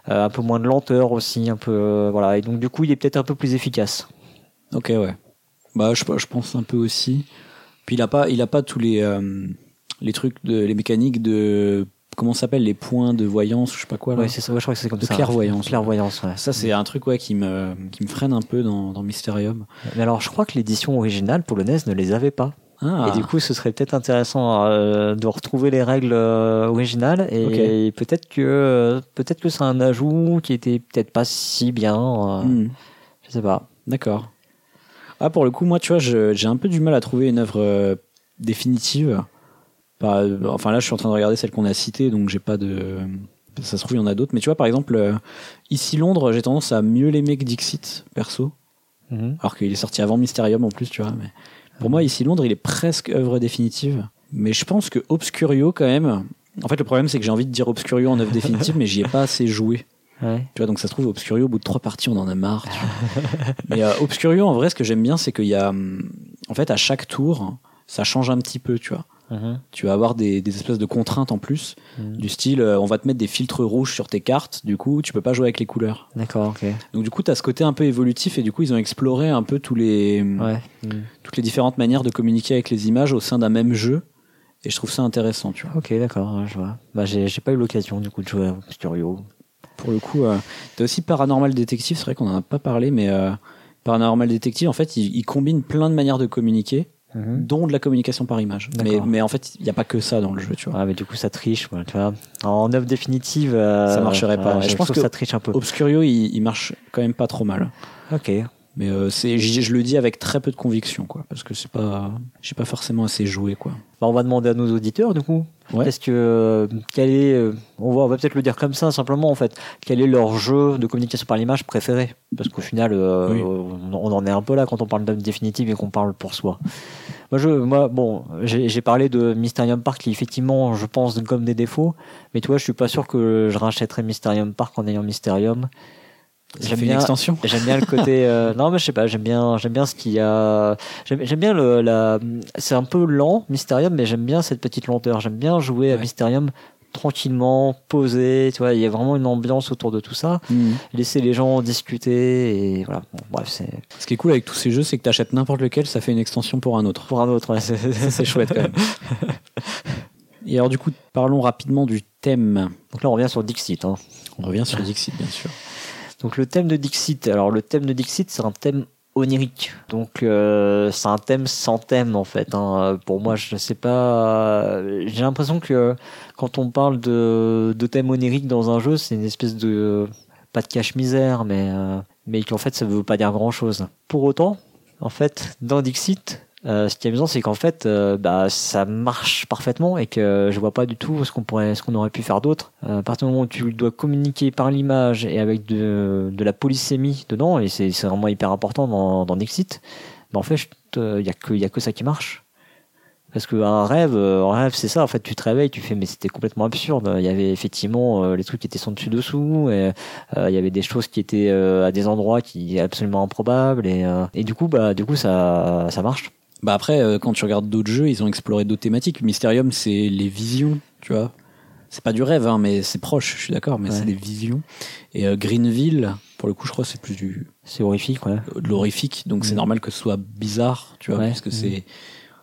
un peu moins de lenteur aussi, un peu voilà. Et donc du coup, il est peut-être un peu plus efficace. Ok, ouais. Bah, je, je pense un peu aussi. Puis il a pas, il a pas tous les, euh, les trucs de, les mécaniques de, comment ça s'appelle, les points de voyance, je sais pas quoi. Là. Ouais, c'est ça. Ouais, je crois que c'est comme De ça. clairvoyance. Clairvoyance. Ouais. Ça, c'est un truc ouais, qui, me, qui me freine un peu dans, dans Mysterium. Mais alors, je crois que l'édition originale polonaise ne les avait pas. Ah, Et du coup, ce serait peut-être intéressant euh, de retrouver les règles euh, originales. Et peut-être que euh, peut-être que c'est un ajout qui était peut-être pas si bien. hmm. Je sais pas. D'accord. Ah, pour le coup, moi, tu vois, j'ai un peu du mal à trouver une œuvre euh, définitive. Enfin, là, je suis en train de regarder celle qu'on a citée, donc j'ai pas de. Ça se trouve, il y en a d'autres. Mais tu vois, par exemple, euh, ici Londres, j'ai tendance à mieux l'aimer que Dixit, perso. Mhm. Alors qu'il est sorti avant Mysterium en plus, tu vois. Mais, Pour moi, ici Londres, il est presque œuvre définitive. Mais je pense que Obscurio, quand même. En fait, le problème, c'est que j'ai envie de dire Obscurio en œuvre définitive, mais j'y ai pas assez joué. Ouais. Tu vois, donc ça se trouve, Obscurio, au bout de trois parties, on en a marre. tu vois. Mais euh, Obscurio, en vrai, ce que j'aime bien, c'est qu'il y a. hum, En fait, à chaque tour, ça change un petit peu, tu vois. Mhm. Tu vas avoir des, des espèces de contraintes en plus, Mhm. du style, euh, on va te mettre des filtres rouges sur tes cartes, du coup, tu peux pas jouer avec les couleurs. D'accord, ok. Donc, du coup, tu as ce côté un peu évolutif, et du coup, ils ont exploré un peu tous les, Ouais. Mhm. toutes les différentes manières de communiquer avec les images au sein d'un même jeu. Et je trouve ça intéressant, tu vois. Ok, d'accord, je vois. Bah, j'ai pas eu l'occasion du coup de jouer à Obscurio. Pour le coup, euh, t'as aussi Paranormal Detective, c'est vrai qu'on en a pas parlé, mais euh, Paranormal Detective, en fait, il, il combine plein de manières de communiquer, Mhm. dont de la communication par image. Mais, en fait, il n'y a pas que ça dans le jeu, tu vois. Ouais, mais du coup, ça triche, ouais, tu vois. En œuvre définitive, euh, Ça marcherait pas, je, Je pense pense que- que ça triche un peu. Obscurio, il, il marche quand même pas trop mal. Ok. Mais euh, c'est, je, je le dis avec très peu de conviction, quoi, parce que c'est pas, j'ai pas forcément assez joué, quoi. Bah, on va demander à nos auditeurs, du coup. Ouais. Qu'est-ce que, euh, quel est, euh, on va, on va peut-être le dire comme ça, simplement, en fait. Quel est leur jeu de communication par l'image préféré? Parce qu'au final, euh, Oui. on, on en est un peu là quand on parle d'œuvre définitive et qu'on parle pour soi. Moi, je, moi, bon, j'ai j'ai parlé de Mysterium Park qui, effectivement, je pense, comme des défauts. Mais tu vois, je suis pas sûr que je rachèterais Mysterium Park en ayant Mysterium. J'aime une bien- extension. J'aime bien le côté. euh, non, mais je sais pas. J'aime bien. J'aime bien ce qu'il y a. J'aime bien le. La. C'est un peu lent, Mysterium, mais j'aime bien cette petite lenteur. J'aime bien jouer à. Mysterium tranquillement, posé. Tu vois, il y a vraiment une ambiance autour de tout ça. Hmm. Laisser les gens discuter et voilà. Bon, bref, c'est Ce qui est cool avec tous ces jeux, c'est que t'achètes n'importe lequel, ça fait une extension pour un autre. pour un autre. ouais, c'est chouette quand même. Et alors, du coup, parlons rapidement du thème. Donc là, on revient sur Dixit. Hein. On revient sur Dixit, bien sûr. Donc le thème de Dixit, alors le thème de Dixit, c'est un thème onirique. Donc euh, c'est un thème sans thème en fait. hein. Pour moi, je sais pas. euh, J'ai l'impression que quand on parle de, thème onirique dans un jeu, c'est une espèce de pas de cache-misère, mais euh, mais qu'en fait ça veut pas dire grand-chose. Pour autant, en fait, dans Dixit. Euh, ce qui est amusant, c'est qu'en fait, euh, bah, ça marche parfaitement et que je vois pas du tout ce qu'on pourrait, ce qu'on aurait pu faire d'autre. Euh, à partir du moment où tu dois communiquer par l'image et avec de, de la polysémie dedans, et c'est vraiment hyper important dans, dans Dixit, bah, en fait, il y a que, y a que ça qui marche. Parce qu'un rêve, un rêve, c'est ça. En fait, tu te réveilles, tu fais, mais c'était complètement absurde. Il y avait effectivement les trucs qui étaient sans dessus dessous, il y avait des choses qui étaient à des endroits qui étaient absolument improbables, et, et du coup, bah, du coup, ça, ça marche. Bah après, euh, quand tu regardes d'autres jeux, ils ont exploré d'autres thématiques. Mysterium, c'est les visions, tu vois. C'est pas du rêve, hein, mais c'est proche, je suis d'accord, mais Ouais. c'est des visions. Et euh, Greenville, pour le coup, je crois que c'est plus du, C'est horrifique, ouais. de l'horrifique, donc c'est Mm. normal que ce soit bizarre, tu vois, Ouais. parce que Mm. c'est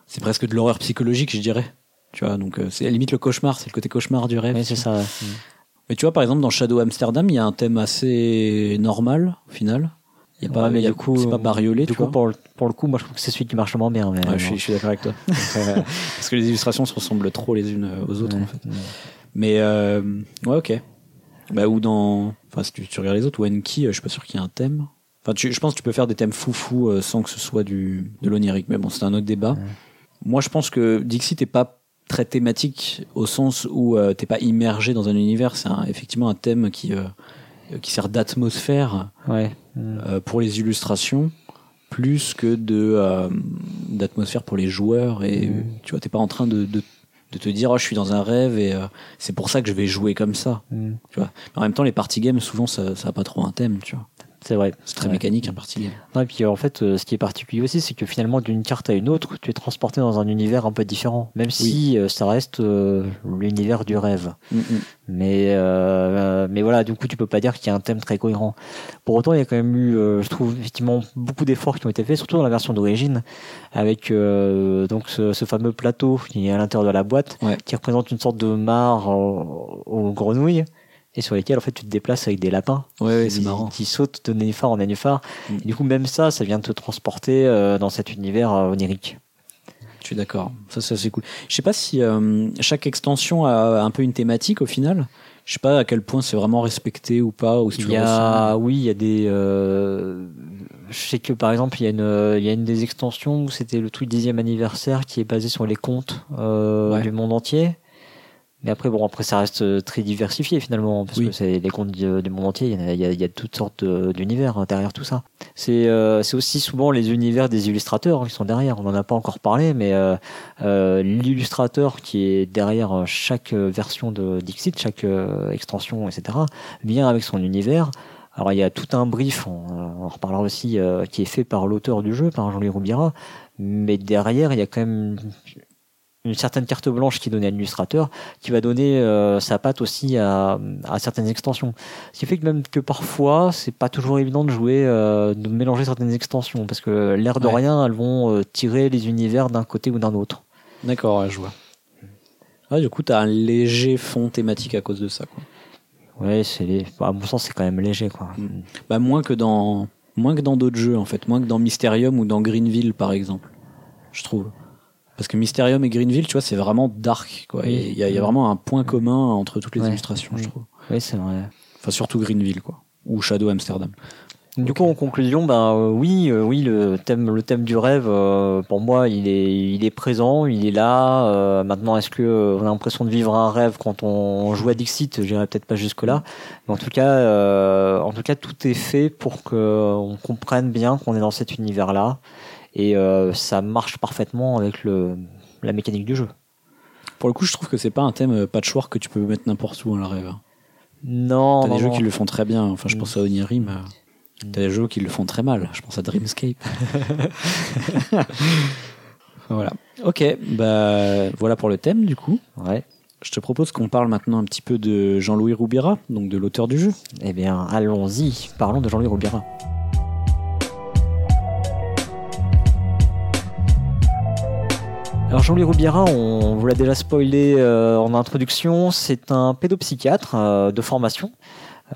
c'est presque de l'horreur psychologique, je dirais. Tu vois, donc euh, c'est à la limite le cauchemar, c'est le côté cauchemar du rêve. Ouais, c'est ça. ouais. Mais tu vois, par exemple, dans Shadow Amsterdam, il y a un thème assez normal, au final. Il a pas, Ouais, mais il y a- du coup, c'est pas bariolé, Du coup, pour le, pour le coup, moi, je trouve que c'est celui qui marche moins bien. Mais Ouais, je, suis, d'accord avec toi. Euh, Parce que les illustrations se ressemblent trop les unes aux autres, ouais. en fait. Mais, euh, ouais, ok. Bah, ou dans. Enfin, si tu, tu regardes les autres, ou Enki, euh, je suis pas sûr qu'il y ait un thème. Enfin, tu- je pense que tu peux faire des thèmes foufou euh, sans que ce soit du, de l'onirique. Mais bon, c'est un autre débat. Moi, je pense que Dixit est pas très thématique au sens où t'es pas immergé dans un univers. C'est un- effectivement un thème qui, qui sert d'atmosphère Ouais. Mm. euh, pour les illustrations plus que de euh, d'atmosphère pour les joueurs et euh, tu vois t'es pas en train de, de, de te dire oh je suis dans un rêve et euh, c'est pour ça que je vais jouer comme ça Mm. tu vois? Mais en même temps les party games souvent ça ça a pas trop un thème tu vois C'est vrai. c'est très Ouais. mécanique un party game Non, et puis en fait, euh, ce qui est particulier aussi, c'est que finalement, d'une carte à une autre, tu es transporté dans un univers un peu différent, même si euh, ça reste euh, l'univers du rêve. Mm, mm. Mais euh, mais voilà, du coup, tu peux pas dire qu'il y a un thème très cohérent. Pour autant, il y a quand même eu, euh, je trouve, effectivement, beaucoup d'efforts qui ont été faits, surtout dans la version d'origine, avec euh, donc ce, ce fameux plateau qui est à l'intérieur de la boîte, Ouais. qui représente une sorte de mare aux, aux grenouilles. Et sur lesquels en fait tu te déplaces avec des lapins ouais, qui, c'est marrant qui sautent de nénuphar en nénuphar. Mm. Et du coup, même ça, ça vient te transporter euh, dans cet univers euh, onirique. je suis d'accord ça ça c'est cool je sais pas si euh, chaque extension a un peu une thématique au final je sais pas à quel point c'est vraiment respecté ou pas ou si Il y a, oui, il y a des. je sais que par exemple, il y a une, il y a une des extensions où c'était le tout dixième anniversaire qui est basé sur les contes Ouais. du monde entier. Mais après, bon, après, ça reste euh, très diversifié finalement, parce Oui. que c'est les contes du, du monde entier. Il y, a, il, y a, il y a toutes sortes d'univers hein, derrière tout ça. C'est euh, c'est aussi souvent les univers des illustrateurs hein, qui sont derrière. On n'en a pas encore parlé, mais euh, euh, l'illustrateur qui est derrière euh, chaque version de Dixit, chaque extension, etc., vient avec son univers. Alors il y a tout un brief, on, en reparlera aussi, qui est fait par l'auteur du jeu, par Jean-Louis Roubira, mais derrière il y a quand même une certaine carte blanche qui est donnée à l'illustrateur, qui va donner euh, sa patte aussi à, à certaines extensions. Ce qui fait que même que parfois, c'est pas toujours évident de jouer, euh, de mélanger certaines extensions, parce que l'air de Ouais. rien, elles vont euh, tirer les univers d'un côté ou d'un autre. D'accord, ouais, je vois. Ouais, du coup, t'as un léger fond thématique à cause de ça. Quoi. Ouais, c'est les... à mon sens, c'est quand même léger, quoi. Mm. Bah, moins que dans moins que dans d'autres jeux, en fait. Moins que dans Mysterium ou dans Greenville, par exemple. Je trouve. Parce que Mysterium et Greenville, tu vois, c'est vraiment dark. Quoi. Oui. Et Il y, a- il y a vraiment un point commun entre toutes les Ouais. illustrations, je trouve. Oui, c'est vrai. Enfin, surtout Greenville, quoi. Ou Shadow Amsterdam. Du coup, en conclusion, ben euh, oui, euh, oui, le thème, le thème du rêve, euh, pour moi, il est, il est présent, il est là. Maintenant, est-ce que on a l'impression de vivre un rêve quand on joue à Dixit? J'irai peut-être pas jusque là, mais en tout cas, en tout cas, tout est fait pour que on comprenne bien qu'on est dans cet univers-là, et euh, ça marche parfaitement avec le la mécanique du jeu. Pour le coup, je trouve que c'est pas un thème euh, patchwork que tu peux mettre n'importe où dans le rêve. Non, T'as non, des jeux non. qui le font très bien. Enfin, je Mm. pense à Onirim. euh, T'as des jeux qui le font très mal. Je pense à Dreamscape. voilà. Ok, bah voilà pour le thème du coup. Ouais. Je te propose qu'on parle maintenant un petit peu de Jean-Louis Roubira, donc de l'auteur du jeu. Eh bien, allons-y. Parlons de Jean-Louis Roubira. Alors Jean-Louis Roubira, on vous l'a déjà spoilé euh, en introduction, c'est un pédopsychiatre euh, de formation.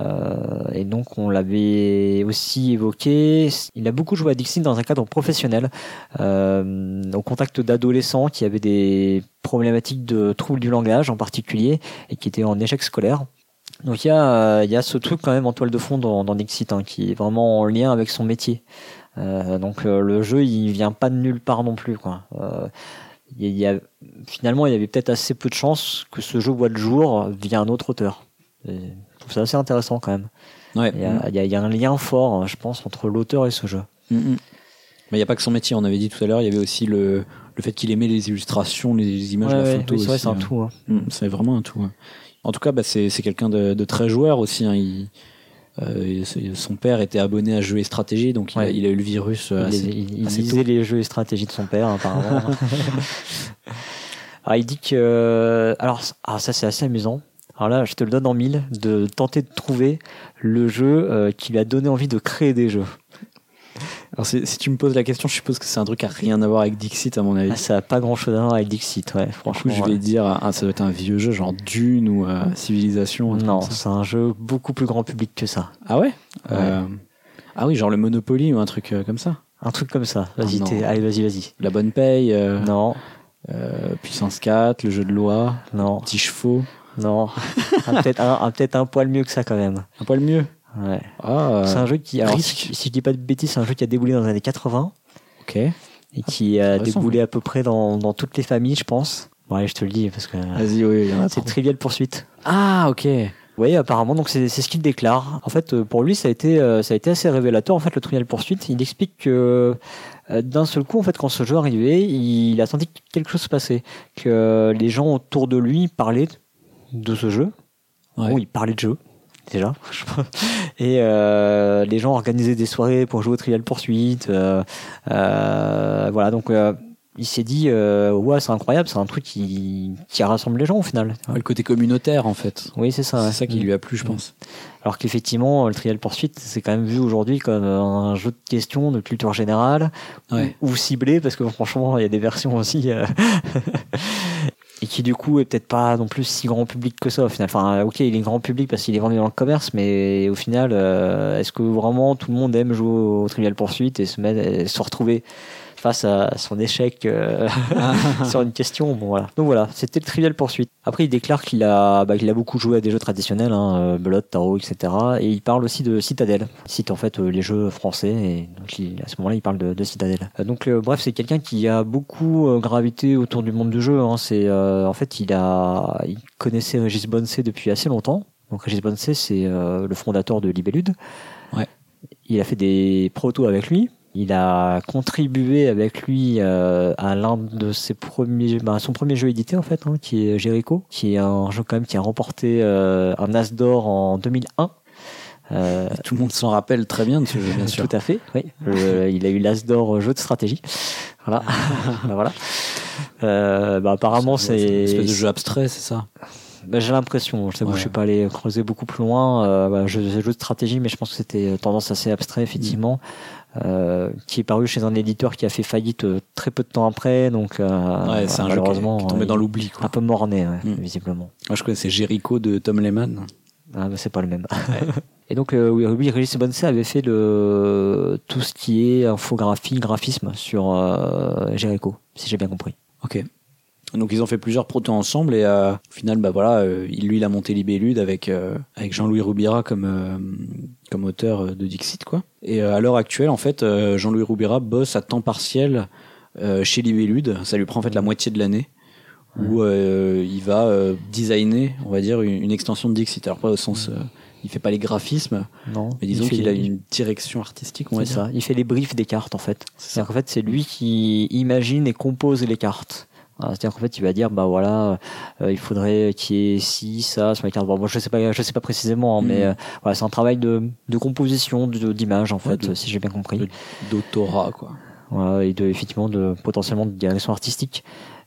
Euh, et donc on l'avait aussi évoqué. Il a beaucoup joué à Dixit dans un cadre professionnel, au contact d'adolescents qui avaient des problématiques de troubles du langage en particulier et qui étaient en échec scolaire. Donc il y, a, ce truc quand même en toile de fond dans, Dixit hein, qui est vraiment en lien avec son métier. Donc le jeu il vient pas de nulle part non plus quoi. Il y a- finalement il y avait peut-être assez peu de chances que ce jeu voit le jour via un autre auteur. Et je trouve ça assez intéressant quand même. Ouais. Il y a, il y a- il y a un lien fort hein, je pense entre l'auteur et ce jeu. Mm, mm. Mais il n'y a pas que son métier, on avait dit tout à l'heure, il y avait aussi le, le fait qu'il aimait les illustrations, les images, Ouais, la photo. oui, c'est c'est un hein. tout. hein. Mm, C'est vraiment un tout. ouais. En tout cas, bah, c'est c'est quelqu'un de, de très joueur aussi. hein. Il- euh, son père était abonné à Jeux et Stratégie, donc il, a, Ouais. il a eu le virus euh, Il, assez- il- il assez lisait les jeux et stratégies de son père, apparemment. alors, il dit que. Alors, ah, ça, c'est assez amusant. Alors là, je te le donne en mille, de tenter de trouver le jeu euh, qui lui a donné envie de créer des jeux. Alors, si tu me poses la question, je suppose que c'est un truc à rien à voir avec Dixit, à mon avis. Ah, ça a pas grand chose à voir avec Dixit, ouais, Du coup, franchement. je vais ouais. dire, ah, ça doit être un vieux jeu, genre Dune ou euh, Civilisation. Non, c'est un jeu beaucoup plus grand public que ça. Ah ouais, Euh, Ah oui, genre le Monopoly ou un truc euh, comme ça? Un truc comme ça. Ah, Vas-y, t'es- allez, vas-y, vas-y. La bonne paye, Non, Puissance 4, le jeu de loi, non, Petits chevaux. non. Peut-être un, un poil mieux que ça quand même. Un poil mieux? Ouais. Ah, C'est un jeu qui, alors, Risque. si, si je dis pas de bêtises, c'est un jeu qui a déboulé dans les années 80 ok. et qui a déboulé à peu près dans, dans toutes les familles, je pense. Bon, allez, je te le dis parce que Vas-y, oui, c'est. Trivial Poursuite. Ah, ok. Oui, apparemment, donc c'est ce qu'il déclare. En fait, euh, pour lui, ça a été, euh, ça a été assez révélateur. En fait, le Trivial Poursuite, il explique que euh, d'un seul coup, en fait, quand ce jeu arrivait, il a senti que quelque chose se passait, que les gens autour de lui parlaient de ce jeu. Ouais. Bon, il parlait de jeu déjà. je pense. Et euh, les gens organisaient des soirées pour jouer au Trivial Poursuite. euh, euh, voilà, donc il s'est dit, ouais, c'est incroyable, c'est un truc qui, qui rassemble les gens au final. Ouais, le côté communautaire, en fait. Oui, c'est ça. ouais. C'est ça qui lui a plu, je pense. Alors qu'effectivement, le Trial Poursuite, c'est quand même vu aujourd'hui comme un jeu de questions de culture générale Ouais. ou, ou ciblé, parce que franchement, il y a des versions aussi. Et qui du coup est peut-être pas non plus si grand public que ça au final. Enfin, ok, il est grand public parce qu'il est vendu dans le commerce, mais au final, euh, est-ce que vraiment tout le monde aime jouer au Trivial Poursuite et se, mettre, et se retrouver face à son échec euh, sur une question. Bon, voilà. Donc voilà, c'était le trivial poursuite. Après, il déclare qu'il a, bah, qu'il a beaucoup joué à des jeux traditionnels, hein, euh, Blood, Tarot, etc. Et il parle aussi de Citadel. Il cite en fait euh, les jeux français et donc, il- à ce moment-là, il parle de, de Citadel. Donc euh, bref, c'est quelqu'un qui a beaucoup euh, gravité autour du monde du jeu. Hein. C'est en fait, il a, il connaissait Régis Bonsey depuis assez longtemps. Donc Régis Bonsey, c'est le fondateur de Libellude. Ouais. Il a fait des protos avec lui. Il a contribué avec lui euh, à l'un de ses premiers, bah, son premier jeu édité en fait, hein, qui est Jericho, qui est un jeu quand même qui a remporté euh, un As d'or en 2001. Euh, Tout le monde s'en rappelle très bien de ce jeu, bien sûr. tout à fait, oui. Euh, il a eu l'As d'or jeu de stratégie. Voilà. Bah, voilà. Euh, bah, apparemment, une espèce c'est. de jeu abstrait, c'est ça? Bah, J'ai l'impression. Je t'avoue, Ouais. je suis pas allé creuser beaucoup plus loin. Bah, jeu, jeu de stratégie, mais je pense que c'était tendance assez abstrait, effectivement. Euh, qui est paru chez un éditeur qui a fait faillite euh, très peu de temps après, donc euh, Ouais, c'est un jeu qui est- malheureusement tombé dans l'oubli. un peu morné, ouais, Mm. visiblement. Moi, je connaissais Jericho de Tom Lehman. Ah, bah, c'est pas le même. Et donc, euh, oui, Régis Bonsey avait fait le, tout ce qui est infographie, graphisme sur euh, Jericho, si j'ai bien compris. Ok. Donc ils ont fait plusieurs protos ensemble et euh, au final bah voilà euh, il lui il a monté Libellude avec euh, avec Jean-Louis Roubira comme euh, comme auteur euh, de Dixit quoi. Et euh, à l'heure actuelle en fait euh, Jean-Louis Roubira bosse à temps partiel euh, chez Libellude, ça lui prend en fait la moitié de l'année où euh, il va euh, designer on va dire une, une extension de Dixit. Alors pas au sens euh, il fait pas les graphismes Non, mais disons qu'il a une direction artistique on va C'est dire. ça. Il fait les briefs des cartes en fait. C'est qu'en fait, c'est lui qui imagine et compose les cartes. Voilà, C'est-à-dire qu'en fait, il va dire bah voilà, euh, il faudrait qu'il y ait ci, ça sur les cartes. Bon, je sais pas, je sais pas précisément, hein, mais Mhm. euh, voilà, c'est un travail de, de composition, de- d'image en Ouais, fait, de- si j'ai bien compris. D'autorat quoi. Voilà, et de, effectivement de potentiellement de direction artistique.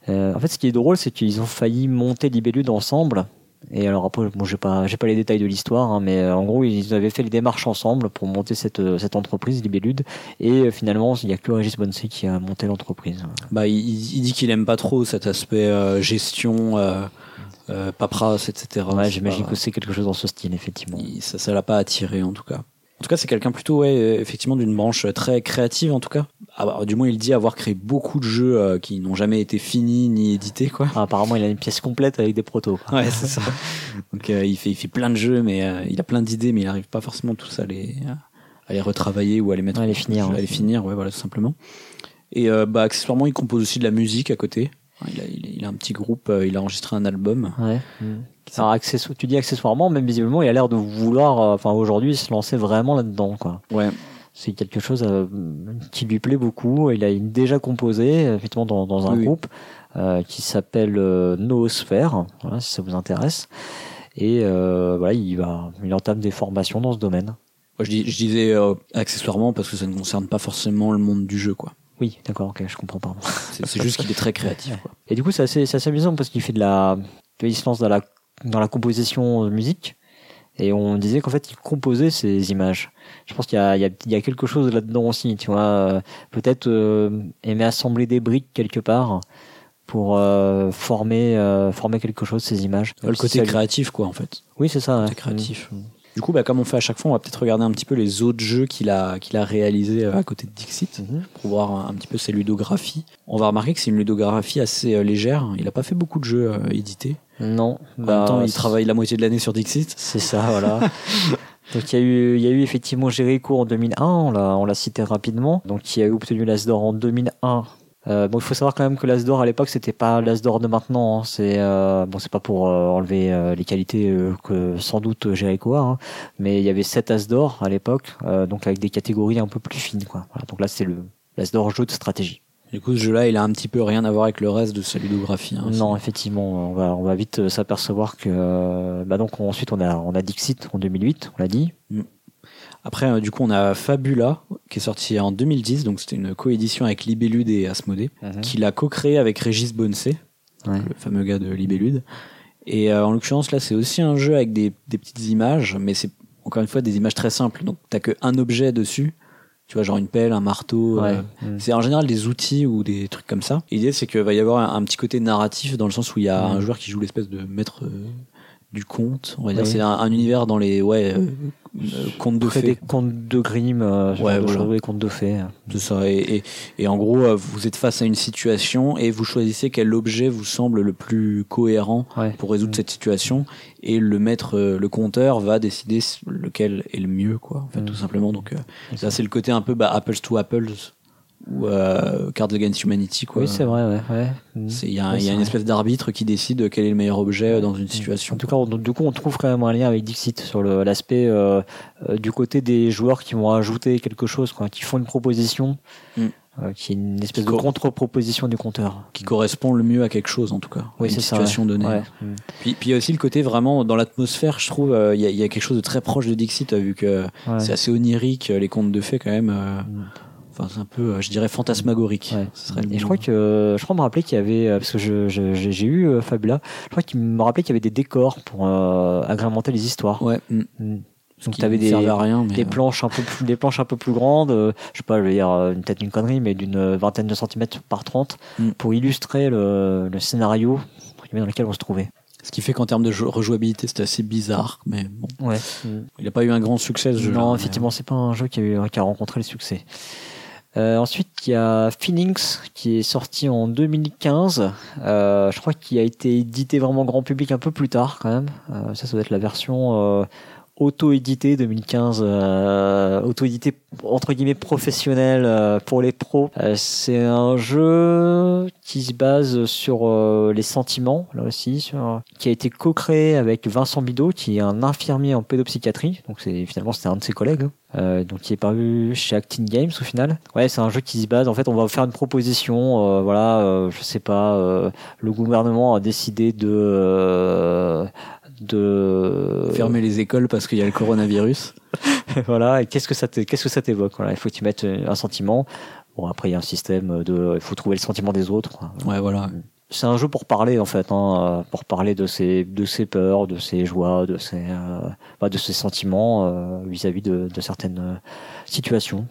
Euh, en fait, ce qui est drôle, c'est qu'ils ont failli monter Libellude ensemble. Et alors après, bon, j'ai pas, j'ai pas les détails de l'histoire, hein, mais euh, en gros, ils avaient fait les démarches ensemble pour monter cette, euh, cette entreprise Libellude. Et euh, finalement, il y a que Régis Bonsey qui a monté l'entreprise. Bah, il, il dit qu'il aime pas trop cet aspect euh, gestion, euh, euh, paperasse, etc. Ouais, j'imagine que c'est quelque chose dans ce style, effectivement. il- ça, ça l'a pas attiré en tout cas. En tout cas, c'est quelqu'un plutôt, ouais, euh, effectivement, d'une branche très créative en tout cas. Ah, bah, du moins, il dit avoir créé beaucoup de jeux euh, qui n'ont jamais été finis ni édités, quoi. Ah, apparemment, il a une pièce complète avec des protos. quoi. Ouais, c'est ça. Donc, euh, il fait, il fait plein de jeux, mais euh, il a plein d'idées, mais il arrive pas forcément tous à les, à les retravailler ou à les mettre, À les finir, à ouais. les finir, ouais, voilà, tout simplement. Et euh, bah, accessoirement, il compose aussi de la musique à côté. Il a, il a- un petit groupe, euh, il a enregistré un album. Ouais. Alors, accessoire- tu dis accessoirement, même visiblement, il a l'air de vouloir, euh, enfin, aujourd'hui, se lancer vraiment là-dedans, quoi. Ouais. C'est quelque chose euh, qui lui plaît beaucoup. Il a déjà composé, effectivement, dans, dans un Oui, groupe euh, qui s'appelle euh, Noosphère, voilà, si ça vous intéresse. Et euh, voilà, il va, il entame des formations dans ce domaine. Moi, je, dis, je disais euh, accessoirement parce que ça ne concerne pas forcément le monde du jeu, quoi. Oui, d'accord, ok, je comprends. C'est c'est juste qu'il est très créatif, quoi. Et du coup, c'est assez, c'est assez amusant parce qu'il fait de la, il se lance dans la, dans la composition de musique. Et on disait qu'en fait, il composait ces images. Je pense qu'il y a, y y quelque chose là-dedans aussi, tu vois. euh, Peut-être euh, aimer assembler des briques quelque part pour euh, former, euh, former quelque chose, ces images. le côté créatif, quoi, en fait. Oui, c'est ça. ouais. Côté créatif. Mm. Du coup, bah, comme on fait à chaque fois, on va peut-être regarder un petit peu les autres jeux qu'il a, qu'il a réalisés euh, à côté de Dixit Mhm. pour voir un, un petit peu ses ludographies. On va remarquer que c'est une ludographie assez euh, légère. Il a pas fait beaucoup de jeux euh, édités. Non. En bah, même temps, il travaille la moitié de l'année sur Dixit. C'est ça, voilà. Donc il y a eu, il y a eu effectivement Jericho en 2001, on l'a, on l'a cité rapidement. Donc il a obtenu l'As d'or en 2001. Euh, bon, il faut savoir quand même que l'As d'or à l'époque c'était pas l'As d'or de maintenant. hein. C'est euh, bon, c'est pas pour euh, enlever euh, les qualités que sans doute Jericho a, hein. mais il y avait 7 As d'or à l'époque, donc avec des catégories un peu plus fines, quoi. Voilà, donc là c'est le l'As d'or jeu de stratégie. Du coup, ce jeu-là, il a un petit peu rien à voir avec le reste de sa ludographie. hein. Non, effectivement, on va, on va vite euh, s'apercevoir que euh, bah donc ensuite on a on a Dixit en 2008, on l'a dit. Après, euh, du coup, on a Fabula, qui est sorti en 2010, donc c'était une coédition avec Libellude et Asmodée, qu'il a co-créé avec Régis Bonsey, Ouais. le fameux gars de Libellude. Et euh, en l'occurrence, là, c'est aussi un jeu avec des, des petites images, mais c'est encore une fois des images très simples. Donc, t'as que un objet dessus. Tu vois, genre une pelle, un marteau. Ouais. euh, Mm. c'est en général des outils ou des trucs comme ça. L'idée, c'est qu'il va y avoir un, un petit côté narratif dans le sens où il y a Mm. un joueur qui joue l'espèce de maître, euh, du conte. On va dire Oui. c'est un, un univers dans les ouais euh, euh, contes de fées. des contes de Grimm, euh, Ouais, de voilà. oui, contes de fées. C'est ça. Et, et, et en gros, euh, vous êtes face à une situation et vous choisissez quel objet vous semble le plus cohérent Ouais. pour résoudre Mm. cette situation. Et le maître, euh, le compteur, va décider lequel est le mieux, quoi. En fait, Mm. tout simplement. Donc, euh, ça, c'est le côté un peu bah, Apples to Apples ou euh, Cards Against Humanity, quoi. Oui, c'est vrai, ouais. ouais. Mm. C'est- Il y a, Ouais, y une espèce d'arbitre qui décide quel est le meilleur objet euh, dans une situation. En tout cas, on- du coup, on trouve quand même un lien avec Dixit sur l'aspect euh, euh, du côté des joueurs qui vont ajouter quelque chose, quoi, qui font une proposition, Mm. euh, qui est une espèce de co- contre-proposition du compteur. qui correspond le mieux à quelque chose, en tout cas. à Oui, une c'est ça. situation ouais. donnée. Ouais. Puis, puis il y a aussi le côté vraiment dans l'atmosphère, je trouve, euh, il y, a, il y a quelque chose de très proche de Dixit, vu que Ouais. c'est assez onirique, les contes de fées quand même. euh. Enfin, c'est un peu, euh, je dirais, fantasmagorique. Ouais. Ce serait le Et je crois que je crois me rappeler qu'il y avait euh, parce que je- je- j'ai eu euh, Fabula, je crois qu'il me rappelait qu'il y avait des décors pour euh, agrémenter les histoires. Ouais. mm. Mm. Donc qui t'avais ne des rien, mais euh, planches un peu plus des planches un peu plus grandes, euh, je sais pas, je vais dire euh, une- peut-être une connerie mais d'une vingtaine de centimètres par 30 Mm. pour illustrer le, le scénario dans lequel on se trouvait. ce qui fait qu'en termes de jou- rejouabilité, c'était assez bizarre. Mais bon, Ouais. il n'a pas eu un grand succès ce jeu. Non, effectivement, c'est pas un jeu qui a, eu- qui a rencontré le succès. Euh, ensuite, il y a Phoenix qui est sorti en 2015. Euh, je crois qu'il a été édité vraiment grand public un peu plus tard quand même. Euh, ça, ça doit être la version euh, auto-édité 2015, euh, auto-édité entre guillemets professionnel euh, pour les pros. Euh, c'est un jeu qui se base sur euh, les sentiments là aussi, sur, qui a été co-créé avec Vincent Bidot, qui est un infirmier en pédopsychiatrie. Donc c'est finalement c'était un de ses collègues. hein. Euh, donc qui est paru chez Acting Games au final. Ouais, c'est un jeu qui se base. En fait, on va faire une proposition. euh, voilà, je sais pas. le gouvernement a décidé de de Fermer les écoles parce qu'il y a le coronavirus. voilà. Et qu'est-ce que ça qu'est-ce que ça t'évoque Voilà, il faut que tu mettes un sentiment. Bon, après il y a un système de, il faut trouver le sentiment des autres. Ouais, voilà. C'est un jeu pour parler en fait, hein, euh, pour parler de ses de ses peurs, de ses joies, de ses euh, bah, de ses sentiments euh, vis-à-vis de, de certaines euh, situations.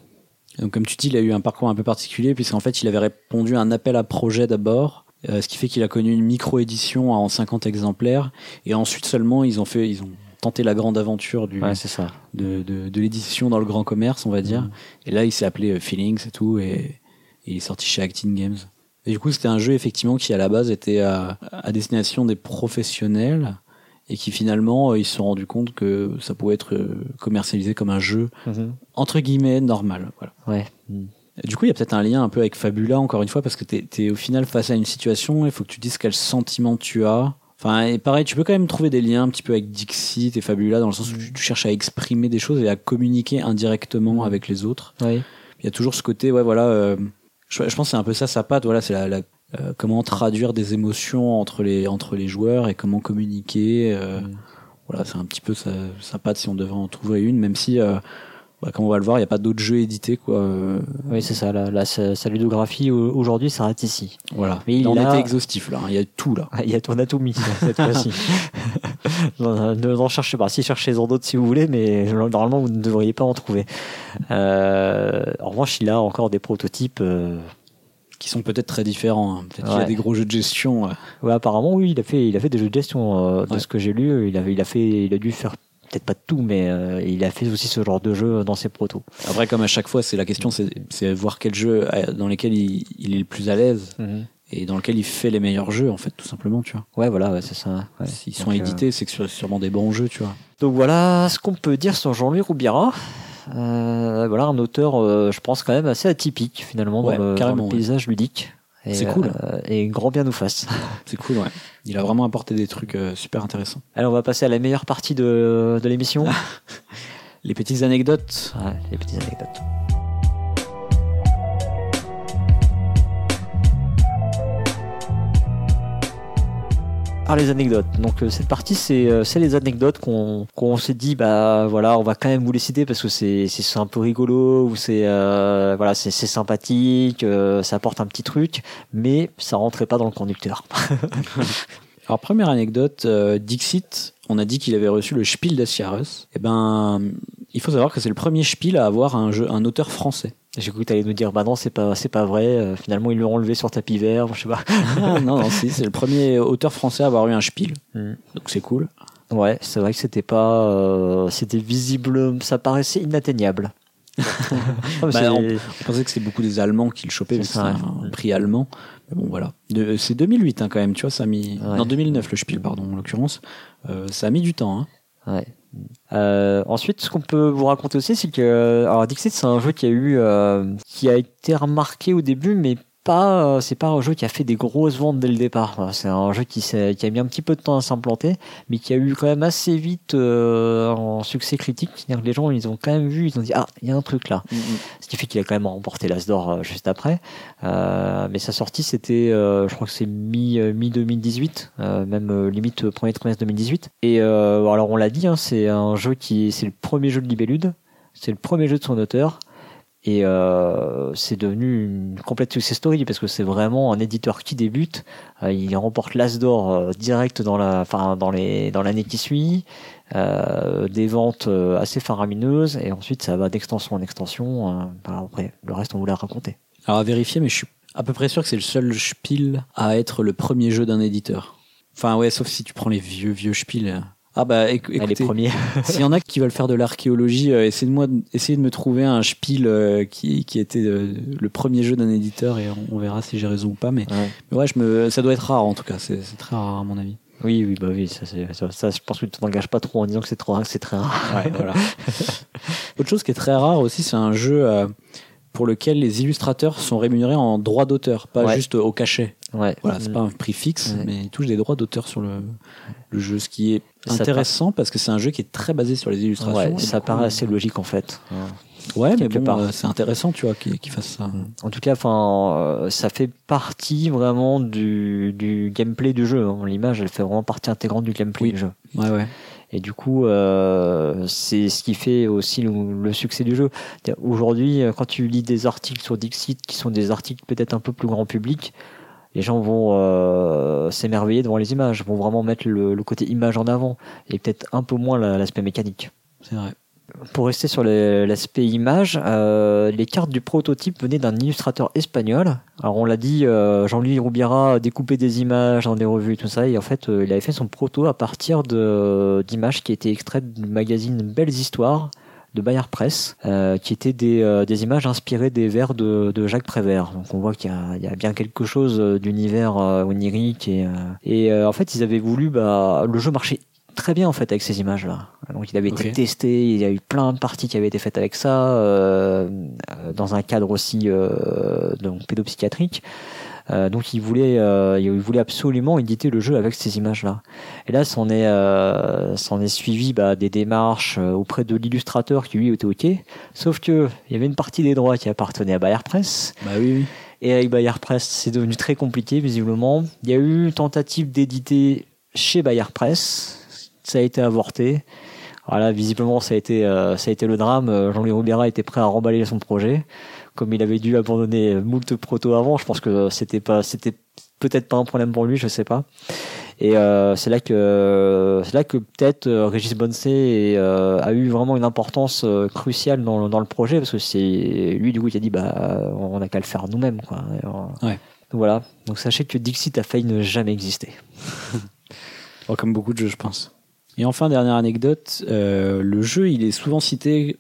Donc, comme tu dis, il a eu un parcours un peu particulier, puisqu'en fait, il avait répondu à un appel à projet d'abord, euh, ce qui fait qu'il a connu une micro-édition en 50 exemplaires, et ensuite seulement, ils ont fait, ils ont tenté la grande aventure du, Ouais, ça. de, de, de l'édition dans le grand commerce, on va dire. Mhm. Et là, il s'est appelé euh, Feelings et tout, et, et il est sorti chez Acting Games. Et du coup, c'était un jeu effectivement qui à la base était à, à destination des professionnels et qui finalement euh, ils se sont rendus compte que ça pouvait être euh, commercialisé comme un jeu entre guillemets normal. Voilà. Ouais. Mm. Du coup, il y a peut-être un lien un peu avec Fabula encore une fois parce que t'es es au final face à une situation, il faut que tu dises quel sentiment tu as. Enfin, et pareil, tu peux quand même trouver des liens un petit peu avec Dixit et Fabula dans le sens où tu, tu cherches à exprimer des choses et à communiquer indirectement avec les autres. Il y a toujours ce côté, ouais, voilà. euh, je, je pense que c'est un peu ça sa patte. Voilà, c'est la, la- euh, comment traduire des émotions entre les entre les joueurs et comment communiquer. euh, Mm. Voilà, c'est un petit peu sa, sa patte si on devait en trouver une, même si, bah, comme on va le voir, il n'y a pas d'autres jeux édités, quoi. Oui, c'est ça. La, la- sa, ludographie au- aujourd'hui s'arrête ici. voilà. Mais il Là, on a- était exhaustif là. hein, Il y a tout là. Ah, Il y a ton anatomie cette fois-ci. Ne en cherchez pas. Si cherchez-en d'autres si vous voulez, mais normalement vous ne devriez pas en trouver. Euh, en revanche, il a encore des prototypes. euh, qui sont peut-être très différents. hein. Peut-être qu'il y a des gros jeux de gestion. euh. ouais, apparemment, oui, il a fait, il a fait des jeux de gestion. euh, de Ouais. ce que j'ai lu, il avait, il a fait, il a dû faire peut-être pas de tout, mais euh, il a fait aussi ce genre de jeu dans ses protos. Après, comme à chaque fois, c'est la question, c'est voir quel jeu euh, dans lesquels il, il est le plus à l'aise et dans lequel il fait les meilleurs jeux, en fait, tout simplement, tu vois. Ouais, voilà, ouais, c'est ça. ouais. S'ils sont euh, édités, c'est que sûrement des bons jeux, tu vois. Donc voilà ce qu'on peut dire sur Jean-Louis Roubira. Euh, voilà un auteur, euh, je pense quand même assez atypique finalement Ouais, dans, le, dans paysage ludique. C'est cool. euh, et grand bien nous fasse. C'est cool, ouais. Il a vraiment apporté des trucs euh, super intéressants. Allez, on va passer à la meilleure partie de, de l'émission. Les petites anecdotes. Ouais, les petites anecdotes. Les anecdotes. Donc euh, cette partie c'est euh, les anecdotes qu'on s'est dit bah voilà on va quand même vous les citer parce que c'est un peu rigolo ou c'est euh, voilà c'est sympathique ça apporte un petit truc mais ça rentrait pas dans le conducteur. Alors, première anecdote, Dixit, on a dit qu'il avait reçu le Spiel des. Eh ben, il faut savoir que c'est le premier Spiel à avoir un auteur français. J'ai cru que t'allais nous dire bah non c'est pas c'est pas vrai euh, finalement ils l'ont enlevé sur tapis vert je sais pas. Ah, non, non, si, c'est le premier auteur français à avoir eu un Spiel. Mm. Donc c'est cool. Ouais, c'est vrai que c'était pas, euh, c'était visible, ça paraissait inatteignable. bah, on, pensait que c'était beaucoup des Allemands qui le chopaient, mais c'est un prix allemand. Mais bon, voilà. C'est 2008 hein, quand même, tu vois, ça a mis. Non, 2009 le Spiel, pardon, en l'occurrence. Euh, ça a mis du temps. Hein. Ouais. Euh, ensuite, ce qu'on peut vous raconter aussi, c'est que alors Dixit, c'est un jeu qui a eu, euh, qui a été remarqué au début, mais pas, euh, c'est pas un jeu qui a fait des grosses ventes dès le départ. C'est un jeu qui, qui a mis un petit peu de temps à s'implanter, mais qui a eu quand même assez vite euh, un succès critique. C'est-à-dire que les gens, ils ont quand même vu, ils ont dit ah, il y a un truc là. Mm, mm. Ce qui fait qu'il a quand même remporté l'As d'or euh, juste après. Euh, mais sa sortie, c'était, euh, je crois que c'est mi mi 2018, même limite premier trimestre 2018. Et alors on l'a dit, hein, c'est un jeu qui, c'est le premier jeu de Libellude, c'est le premier jeu de son auteur. Et euh, c'est devenu une complète success story parce que c'est vraiment un éditeur qui débute. Euh, il remporte l'As d'or euh, direct dans la, enfin dans les, dans l'année qui suit. Euh, des ventes assez faramineuses et ensuite ça va d'extension en extension. après, le reste on vous l'a raconté. Alors à vérifier, mais je suis à peu près sûr que c'est le seul Spiel à être le premier jeu d'un éditeur. Enfin ouais, sauf si tu prends les vieux vieux Spiel. Ah bah écoutez, les premiers. s'il y en a qui veulent faire de l'archéologie, euh, essayez de moi, essayez de me trouver un spiel euh, qui qui était euh, le premier jeu d'un éditeur et on, verra si j'ai raison ou pas. Mais ouais, mais ouais je me, ça doit être rare en tout cas. C'est très rare à mon avis. Oui, oui, bah oui, ça, ça, ça, je pense que tu t'engages pas trop en disant que c'est trop, c'est très rare. Ouais, voilà. Autre chose qui est très rare aussi, c'est un jeu pour lequel les illustrateurs sont rémunérés en droit d'auteur, pas juste au cachet. Ouais. Voilà, c'est pas un prix fixe, mais ils touchent des droits d'auteur sur le, le jeu, ce qui est intéressant parce que c'est un jeu qui est très basé sur les illustrations. ça paraît assez logique en fait. Ouais, mais bon, euh, c'est intéressant, tu vois, qu'ils fassent ça. En tout cas, enfin, euh, ça fait partie vraiment du, du gameplay du jeu. Hein. L'image, elle fait vraiment partie intégrante du gameplay du jeu. Ouais, ouais. Et du coup, euh, c'est ce qui fait aussi le, succès du jeu. Aujourd'hui, quand tu lis des articles sur Dixit, qui sont des articles peut-être un peu plus grand public, les gens vont euh, s'émerveiller devant les images, vont vraiment mettre le, le, côté image en avant, et peut-être un peu moins l'aspect mécanique. C'est vrai. Pour rester sur l'aspect image, euh, les cartes du prototype venaient d'un illustrateur espagnol. Alors on l'a dit, euh, Jean-Louis Roubiera découpait des images dans des revues, tout ça, et en fait il avait fait son proto à partir d'images qui étaient extraites du magazine Belles Histoires de Bayard Press, euh, qui étaient des, euh, des, images inspirées des vers de, de Jacques Prévert. Donc on voit qu'il y, y, a bien quelque chose d'univers onirique et, et en fait ils avaient voulu, bah, le jeu marchait très bien en fait avec ces images là. Donc il avait été testé, il y a eu plein de parties qui avaient été faites avec ça euh, dans un cadre aussi euh, donc pédopsychiatrique. Euh, donc il voulait, euh, il voulait absolument éditer le jeu avec ces images-là. Et là, s'en est, euh, s'en est suivi bah, des démarches auprès de l'illustrateur qui lui était ok. Sauf que il y avait une partie des droits qui appartenait à Bayer Press. Bah oui. oui. Et avec Bayer Press, c'est devenu très compliqué visiblement. Il y a eu une tentative d'éditer chez Bayer Press ça a été avorté. Voilà, visiblement, ça a été, ça a été le drame. Jean-Louis Roubera était prêt à remballer son projet. Comme il avait dû abandonner moult proto avant, je pense que c'était pas, c'était peut-être pas un problème pour lui, je sais pas. Et euh, c'est là que c'est là que peut-être euh, Régis Bonsé euh, a eu vraiment une importance cruciale dans, dans le projet parce que c'est lui du coup qui a dit bah on a qu'à le faire nous-mêmes quoi. Ouais. Donc voilà. Donc sachez que Dixit a failli ne jamais exister. comme beaucoup de jeux, je pense. Et enfin, dernière anecdote, le jeu, il est souvent cité,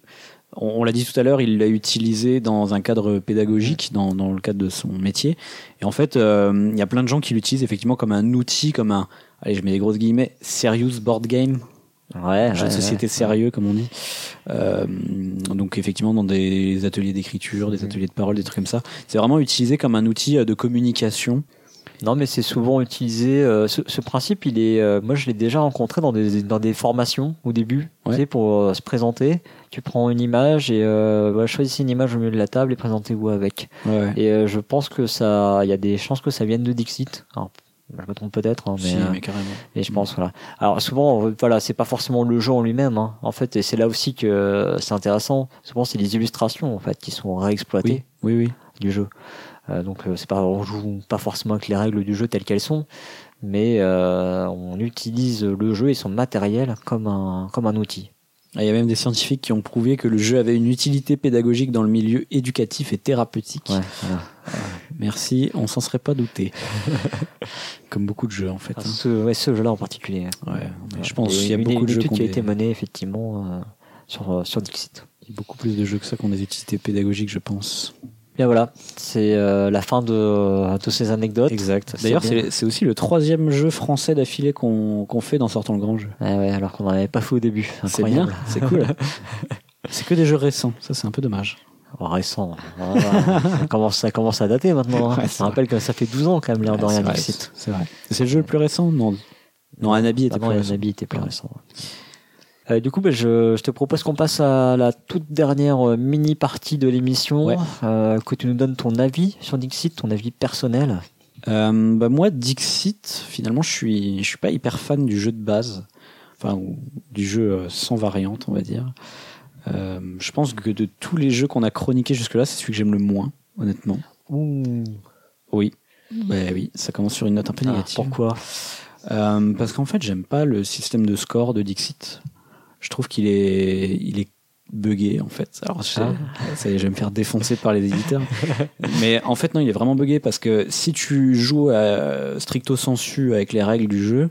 on, l'a dit tout à l'heure, il l'a utilisé dans un cadre pédagogique, dans, dans, le cadre de son métier. Et en fait, euh, il y a plein de gens qui l'utilisent effectivement comme un outil, comme un, allez, je mets des grosses guillemets, serious board game. Ouais, jeu de société sérieux, comme on dit. Euh, donc effectivement, dans des ateliers d'écriture, des ateliers de parole, des trucs comme ça. C'est vraiment utilisé comme un outil de communication non, mais c'est souvent utilisé. Euh, ce, ce, principe, il est. Euh, moi, je l'ai déjà rencontré dans des dans des formations au début, tu sais, pour euh, se présenter. Tu prends une image et euh, choisissez une image au milieu de la table et présentez-vous avec. Ouais. Et je pense que ça, il y a des chances que ça vienne de Dixit. Alors, je me trompe peut-être, hein, mais, mais carrément. Et je pense voilà. Alors souvent, voilà, c'est pas forcément le jeu en lui-même. Hein, en fait, et c'est là aussi que c'est intéressant. Souvent, c'est les illustrations en fait qui sont réexploitées. Oui, oui, oui. Du jeu. Euh, donc euh, c'est pas on joue pas forcément avec les règles du jeu telles qu'elles sont, mais euh, on utilise le jeu et son matériel comme un comme un outil. Ah, il y a même des scientifiques qui ont prouvé que le jeu avait une utilité pédagogique dans le milieu éducatif et thérapeutique. Ouais, Merci, on s'en serait pas douté. Comme beaucoup de jeux en fait. Enfin, hein. ce, ouais, ce jeu-là en particulier. Ouais, mais je pense qu'il y a une- beaucoup une de jeux qui a été menée effectivement euh, sur, sur Dixit. il y a beaucoup plus de jeux que ça qui ont des utilités pédagogiques, je pense. Bien voilà, c'est euh, la fin de, de ces anecdotes. Exact. D'ailleurs, c'est aussi le troisième jeu français d'affilée qu'on fait dans Sortant le Grand Jeu. Ouais, ouais, alors qu'on n'en avait pas fait au début. Incroyable. c'est cool. c'est que des jeux récents, ça c'est un peu dommage. Oh, récent. Voilà. ça, commence, ça commence à dater maintenant. hein. Ouais, Je c'est me rappelle que ça fait 12 ans quand même, l'air de Ouais, rien, c'est vrai. C'est le jeu le plus récent Non. Non, Anabi était Ah plus récent. Était plus récent. Euh, du coup, ben, je, je te propose qu'on passe à la toute dernière euh, mini partie de l'émission, Ouais. euh, que tu nous donnes ton avis sur Dixit, ton avis personnel. Euh, bah moi, Dixit, finalement, je suis, je suis pas hyper fan du jeu de base, enfin du jeu sans variante, on va dire. Je pense que de tous les jeux qu'on a chroniqués jusque-là, c'est celui que j'aime le moins, honnêtement. Ouh. Oui, bah oui, ça commence sur une note un peu Ah, négative. pourquoi? Parce qu'en fait, j'aime pas le système de score de Dixit. Je trouve qu'il est, il est buggé en fait. Alors, je, Ah. ça y est, je vais me faire défoncer par les éditeurs. Mais en fait, non, il est vraiment buggé parce que si tu joues à stricto sensu avec les règles du jeu,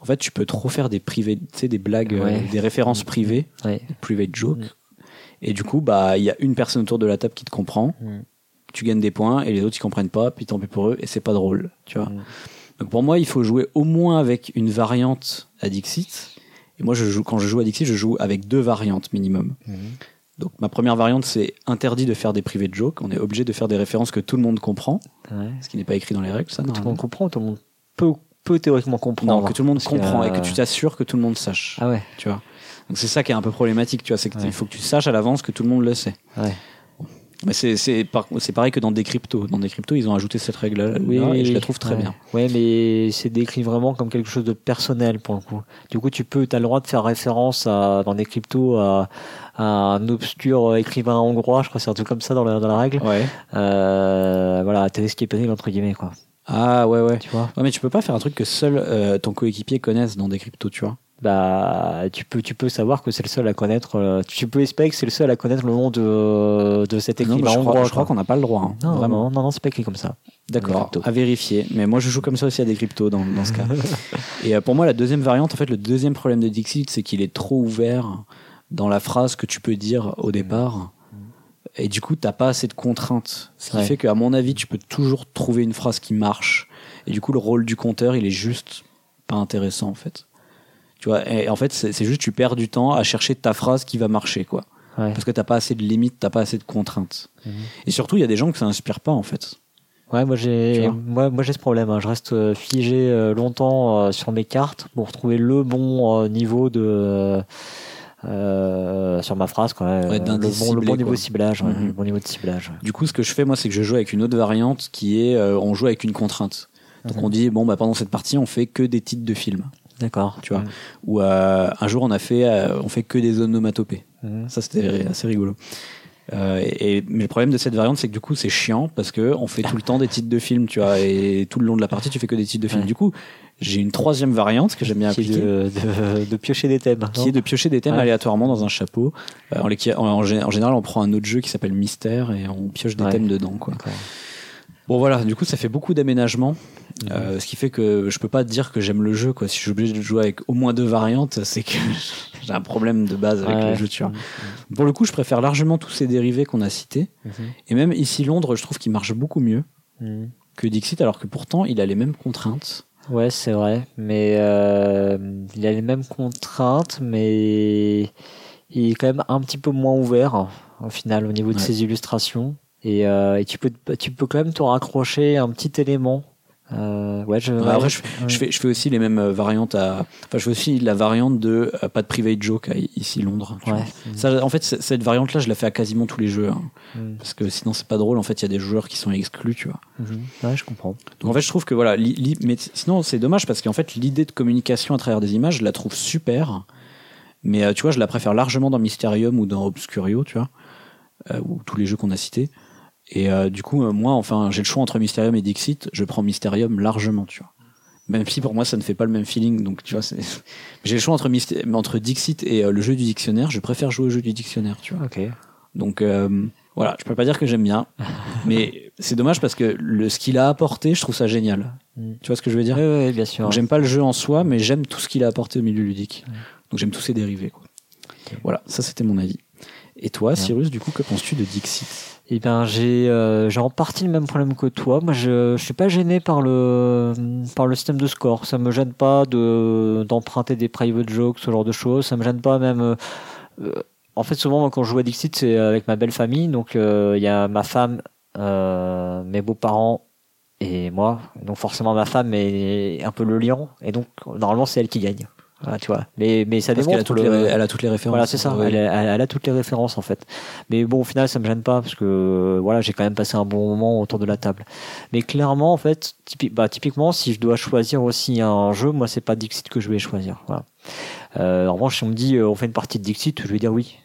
en fait, tu peux trop faire des privés, tu sais, des blagues, euh, des références privées, Ouais. private joke. Mm. Et du coup, bah, il y a une personne autour de la table qui te comprend. Mm. Tu gagnes des points et les autres ils comprennent pas, puis tant pis pour eux et c'est pas drôle, tu vois. Mm. Donc pour moi, il faut jouer au moins avec une variante à Dixit. Et moi, je joue, quand je joue à Dixit, je joue avec deux variantes minimum. Mhm. Donc ma première variante, c'est interdit de faire des privés de joke. On est obligé de faire des références que tout le monde comprend, Ouais. ce qui n'est pas écrit dans les règles, ça. Tout le monde comprend, tout le monde peut, peut théoriquement comprendre. Non, que tout le monde comprend et que tu t'assures que tout le monde sache. Ah ouais, Tu vois. Donc c'est ça qui est un peu problématique, tu vois. C'est qu'il Ouais. faut que tu saches à l'avance que tout le monde le sait. ouais. Mais c'est c'est par- c'est pareil que dans des cryptos. Dans des cryptos, ils ont ajouté cette règle-là et je la trouve très ouais. bien. Ouais, mais c'est décrit vraiment comme quelque chose de personnel pour le coup. Du coup, tu peux, as le droit de faire référence à, dans des cryptos à, à un obscur écrivain hongrois, je crois c'est un truc comme ça dans la, dans la règle. Ouais. Euh, voilà, t'es ce qui est pénible entre guillemets, quoi. Ah ouais ouais. Tu vois Ouais, mais tu peux pas faire un truc que seul euh, ton coéquipier connaisse dans des cryptos, tu vois. Bah, tu peux, tu peux savoir que c'est le seul à connaître. euh, tu peux espérer que c'est le seul à connaître le nom de, de cet Non, écrivain mais je crois, je quoi. crois qu'on n'a pas le droit. hein. non, Vraiment. non, non, non, c'est pas écrit comme ça. D'accord, à vérifier. Mais moi, je joue comme ça aussi à des cryptos dans, dans ce cas. Et euh, pour moi, la deuxième variante, en fait, le deuxième problème de Dixit, c'est qu'il est trop ouvert dans la phrase que tu peux dire au départ. Et du coup, t'as pas assez de contraintes. Ce qui Ouais. fait qu'à mon avis, tu peux toujours trouver une phrase qui marche. Et du coup, le rôle du compteur, il est juste pas intéressant, en fait. Tu vois, et en fait, c'est juste tu perds du temps à chercher ta phrase qui va marcher, quoi. Ouais. Parce que t'as pas assez de limites, t'as pas assez de contraintes. Mhm. Et surtout, il y a des gens que ça inspire pas, en fait. Ouais, moi j'ai, moi, moi j'ai ce problème. hein. Je reste euh, figé euh, longtemps euh, sur mes cartes pour trouver le bon euh, niveau de euh, sur ma phrase, quoi. Le, bon, le bon niveau quoi. ciblage, ouais, Mhm. le bon niveau de ciblage. Du coup, ce que je fais, moi, c'est que je joue avec une autre variante qui est, euh, on joue avec une contrainte. Donc on dit, bon, bah, pendant cette partie, on fait que des titres de films. D'accord. Tu vois. Ou euh, un jour, on a fait, euh, on fait que des onomatopées. Mhm. Ça, c'était assez rigolo. Euh, et, et- mais le problème de cette variante, c'est que du coup, c'est chiant parce que on fait tout le temps des titres de films, tu vois, et tout le long de la partie, tu fais que des titres de films. Ouais. Du coup, j'ai une troisième variante que j'aime bien Qui appliquer. de, de, de piocher des thèmes. qui est de piocher des thèmes Ouais. aléatoirement dans un chapeau. Euh, en, général, on prend un autre jeu qui s'appelle Mystère et on pioche des Ouais. thèmes dedans. Quoi. Bon voilà, du coup ça fait beaucoup d'aménagements, euh, ce qui fait que je peux pas dire que j'aime le jeu. Quoi. Si je suis obligé de jouer avec au moins deux variantes, c'est que j'ai un problème de base avec Ouais. le jeu. Tu vois. Mhm. Pour le coup, je préfère largement tous ces dérivés qu'on a cités. Mhm. Et même ici Londres, je trouve qu'il marche beaucoup mieux Mhm. que Dixit, alors que pourtant il a les mêmes contraintes. Ouais, c'est vrai, mais euh, il a les mêmes contraintes, mais il est quand même un petit peu moins ouvert au final au niveau de Ouais. ses illustrations. Et, euh, et tu peux tu peux quand même te raccrocher un petit élément. Euh, ouais, je, Ouais, après, je, fais, je fais aussi les mêmes euh, variantes à. Enfin, je fais aussi la variante de euh, pas de private joke à ici Londres. Ouais. Ça, en fait, cette variante-là, je la fais à quasiment tous les jeux. hein. Mhm. parce que sinon, c'est pas drôle. En fait, il y a des joueurs qui sont exclus, tu vois. Mhm. Ouais, je comprends. Donc, en fait, je trouve que voilà. li- li- mais sinon, c'est dommage parce qu'en fait, l'idée de communication à travers des images, je la trouve super. Mais euh, tu vois, je la préfère largement dans Mysterium ou dans Obscurio, tu vois. ou tous les jeux qu'on a cités. Et euh, du coup, euh, moi, enfin, j'ai le choix entre Mysterium et Dixit. Je prends Mysterium largement, tu vois. Même si pour moi, ça ne fait pas le même feeling. Donc, tu vois, c'est- j'ai le choix entre, Myst- entre Dixit et euh, le jeu du dictionnaire. Je préfère jouer au jeu du dictionnaire, tu vois. Ok. Donc, voilà, je peux pas dire que j'aime bien. mais c'est dommage parce que le, ce qu'il a apporté, je trouve ça génial. Mm. Tu vois ce que je veux dire? Oui, oui, bien sûr. Donc, J'aime pas le jeu en soi, mais j'aime tout ce qu'il a apporté au milieu ludique. Donc j'aime tous ses dérivés. Quoi. Voilà, ça c'était mon avis. Et toi, Cyrus, du coup, que penses-tu de Dixit? Eh ben, j'ai euh, j'ai en partie le même problème que toi. Moi, je, je suis pas gêné par le par le système de score. Ça me gêne pas de d'emprunter des private jokes, ce genre de choses. Ça me gêne pas même. euh, euh, en fait, souvent, moi, quand je joue à Dixit, c'est avec ma belle famille. Donc, euh, il y a ma femme, euh, mes beaux-parents et moi. Donc, forcément, ma femme est un peu le lion. Et donc, normalement, c'est elle qui gagne. Voilà, tu vois. Mais mais ça Parce qu'elle a, démontre toutes le- les, elle a toutes les références. voilà, c'est ça. Ouais. Elle, a- elle a toutes les références en fait. Mais bon, au final, ça me gêne pas parce que euh, voilà, j'ai quand même passé un bon moment autour de la table. Mais clairement, en fait, typi- bah, typiquement, si je dois choisir aussi un jeu, moi, c'est pas Dixit que je vais choisir. Voilà. Euh, en revanche, si on me dit euh, on fait une partie de Dixit, je vais dire oui.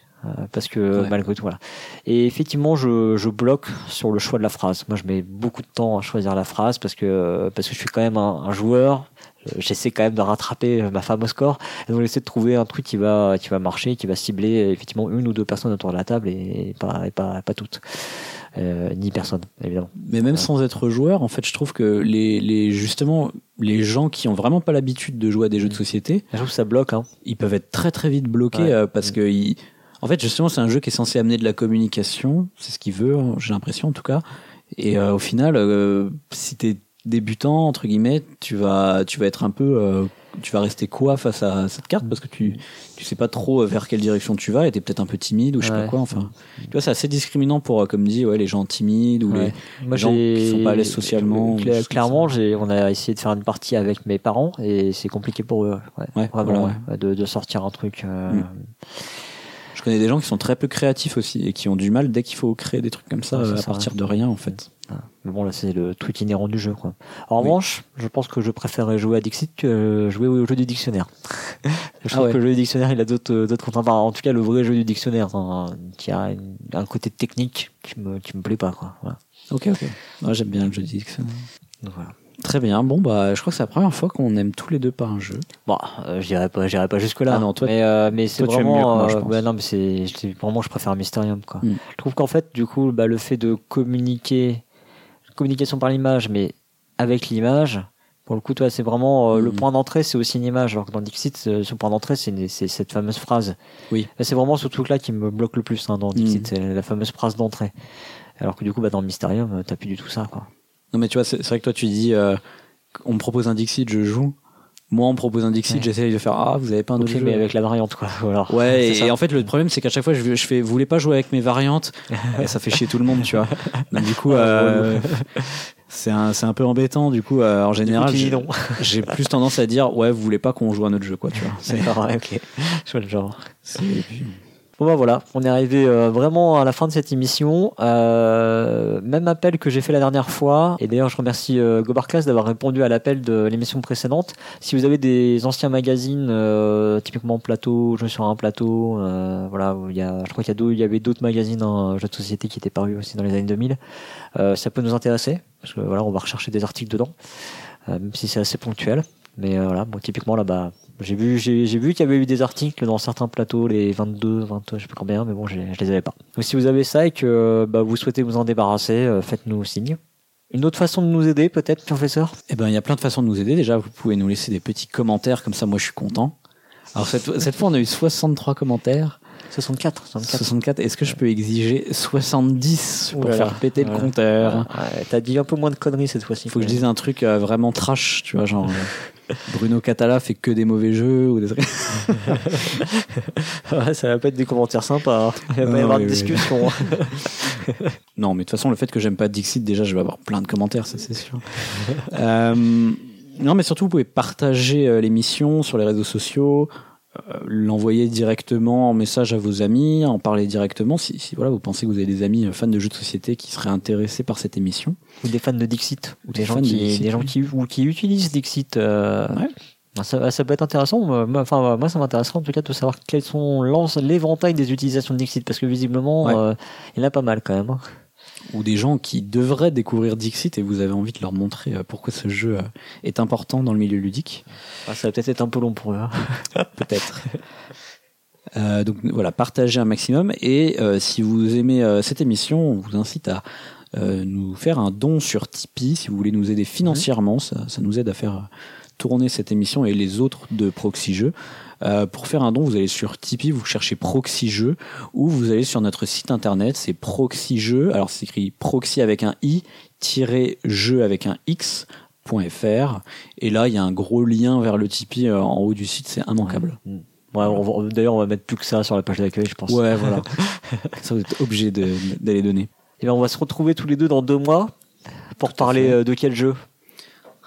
Parce que Ouais. malgré tout, voilà. Et effectivement, je, je bloque sur le choix de la phrase. Moi, je mets beaucoup de temps à choisir la phrase parce que parce que je suis quand même un, un joueur. Euh, J'essaie quand même de rattraper euh, ma femme au score. Et donc j'essaie de trouver un truc qui va qui va marcher, qui va cibler euh, effectivement une ou deux personnes autour de la table et pas et pas pas toutes, Euh, ni personne évidemment. Mais même sans être joueur, en fait, je trouve que les, les justement les gens qui ont vraiment pas l'habitude de jouer à des jeux de société, Je trouve que ça bloque. Hein. ils peuvent être très très vite bloqués Ouais. euh, parce Mm. que ils- en fait justement c'est un jeu qui est censé amener de la communication, c'est ce qu'il veut, hein, j'ai l'impression en tout cas. Et euh, au final, si t'es débutant entre guillemets, tu vas tu vas être un peu euh, tu vas rester quoi face à cette carte? Parce que tu tu sais pas trop euh, vers quelle direction tu vas et t'es peut-être un peu timide ou je sais pas quoi enfin tu vois c'est assez discriminant pour euh, comme dit ouais les gens timides ou Ouais. Moi, les gens qui sont pas à l'aise socialement Cla- clairement, j'ai, on a essayé de faire une partie avec mes parents et c'est compliqué pour eux. Ouais, Ouais, vraiment, voilà, ouais, de, de sortir un truc. euh, Mm. Je connais des gens qui sont très peu créatifs aussi et qui ont du mal dès qu'il faut créer des trucs comme ça à ça, partir de rien en fait. Mais bon, là, c'est le truc inhérent du jeu, quoi. En Oui. revanche, je pense que je préférerais jouer à Dixit que jouer au jeu du dictionnaire. je Ah trouve ouais. que le jeu du dictionnaire, il a d'autres, euh, d'autres contraintes. En tout cas, le vrai jeu du dictionnaire, hein, qui a une- un côté technique qui me, qui me plaît pas, quoi. Voilà. Ok ok. Ouais, j'aime bien le jeu de dictionnaire. Donc, voilà. Très bien. Bon bah je crois que c'est la première fois qu'on aime tous les deux pas un jeu. Bon, euh, j'irai pas, j'irai pas jusque là. Ah non, toi- mais, euh, mais c'est toi, tu aimes vraiment, moi, je euh, ouais, non, mais c'est, c'est- vraiment, je préfère Mysterium, quoi. Mm. Je trouve qu'en fait, du coup, bah, le fait de communiquer, communication par l'image, mais avec l'image, pour le coup, toi, c'est vraiment euh, le Mm. point d'entrée, c'est aussi une image. Alors que dans Dixit, ce point d'entrée, c'est, cette fameuse phrase. Oui. C'est vraiment ce truc-là qui me bloque le plus hein, dans Dixit, Mm. c'est la fameuse phrase d'entrée. Alors que du coup, bah, dans Mysterium, euh, t'as plus du tout ça, quoi. Non mais tu vois c'est c'est vrai que toi tu dis euh, on me propose un Dixit je joue. Moi on me propose un Dixit Ouais. j'essaye de faire ah vous avez pas un autre jeu. mais avec la variante, quoi. Voilà. Ouais, et, en fait, le problème, c'est qu'à chaque fois, je, je fais, vous voulez pas jouer avec mes variantes? Et ça fait chier tout le monde, tu vois. Donc, du coup, euh, c'est un, c'est un peu embêtant. Du coup, euh, en général, j'ai- plus tendance à dire, ouais, vous voulez pas qu'on joue à notre jeu, quoi, tu vois. C'est- ouais, ok. Je vois le genre. Voilà, on est arrivé euh, vraiment à la fin de cette émission. Euh, même appel que j'ai fait la dernière fois. Et d'ailleurs, je remercie euh, d'avoir répondu à l'appel de l'émission précédente. Si vous avez des anciens magazines, euh, typiquement plateau, jeux sur un plateau, voilà, il y a, je crois qu'il y, avait d'autres magazines en jeux de société qui étaient parus aussi dans les années 2000. Euh, ça peut nous intéresser parce que voilà, on va rechercher des articles dedans, même si c'est assez ponctuel. Mais voilà, typiquement là-bas, j'ai vu, vu qu'il y avait eu des articles dans certains plateaux, les 22, 20, je sais pas combien, mais bon, je, les avais pas. Donc si vous avez ça et que bah, vous souhaitez vous en débarrasser, euh, faites-nous signe. Une autre façon de nous aider, peut-être, professeur? Eh ben, il y a plein de façons de nous aider. Déjà, vous pouvez nous laisser des petits commentaires, comme ça, moi, je suis content. Alors, cette fois, on a eu 63 commentaires. 64, 64. 64. Est-ce que je peux exiger 70 pour faire péter le compteur? Ouais, T'as dit un peu moins de conneries cette fois-ci. Il faut que je dise un truc euh, vraiment trash, tu vois, genre euh, Bruno Catala fait que des mauvais jeux ou des trucs. ouais, ça va pas être des commentaires sympas. hein. Il va pas y avoir oui, de oui. discussion. Non, mais de toute façon, le fait que j'aime pas Dixit, déjà, je vais avoir plein de commentaires, ça c'est sûr. Euh, non, mais surtout, vous pouvez partager l'émission sur les réseaux sociaux, l'envoyer directement en message à vos amis, en parler directement si, si voilà, vous pensez que vous avez des amis euh, fans de jeux de société qui seraient intéressés par cette émission. ou des fans de Dixit. Ou des, Des gens de qui, Dixit, des gens oui. qui, ou qui utilisent Dixit. euh, Ouais. Ça, ça peut être intéressant. Enfin, moi, ça m'intéresserait en tout cas de savoir quels sont l'éventail des utilisations de Dixit, parce que visiblement, Ouais. euh, il y en a pas mal quand même. Ou des gens qui devraient découvrir Dixit et vous avez envie de leur montrer euh, pourquoi ce jeu euh, est important dans le milieu ludique. Ah, ça va peut-être être un peu long pour eux. hein. peut-être. Euh, donc voilà, partagez un maximum et euh, si vous aimez euh, cette émission, on vous incite à nous faire un don sur Tipeee si vous voulez nous aider financièrement. Ça, ça nous aide à faire tourner cette émission et les autres de Proxy Jeux. Euh, pour faire un don, vous allez sur Tipeee, vous cherchez Proxy Jeux, ou vous allez sur notre site internet, c'est Proxy Jeux. Alors c'est écrit Proxy avec un i jeu avec un x.fr. Et là, il y a un gros lien vers le Tipeee euh, en haut du site, c'est immanquable. Ouais, va- D'ailleurs, on va mettre tout que ça sur la page d'accueil, je pense. Ouais, voilà. ça, vous êtes obligé d'aller donner. Et ben, on va se retrouver tous les deux dans deux mois pour parler euh, de quel jeu?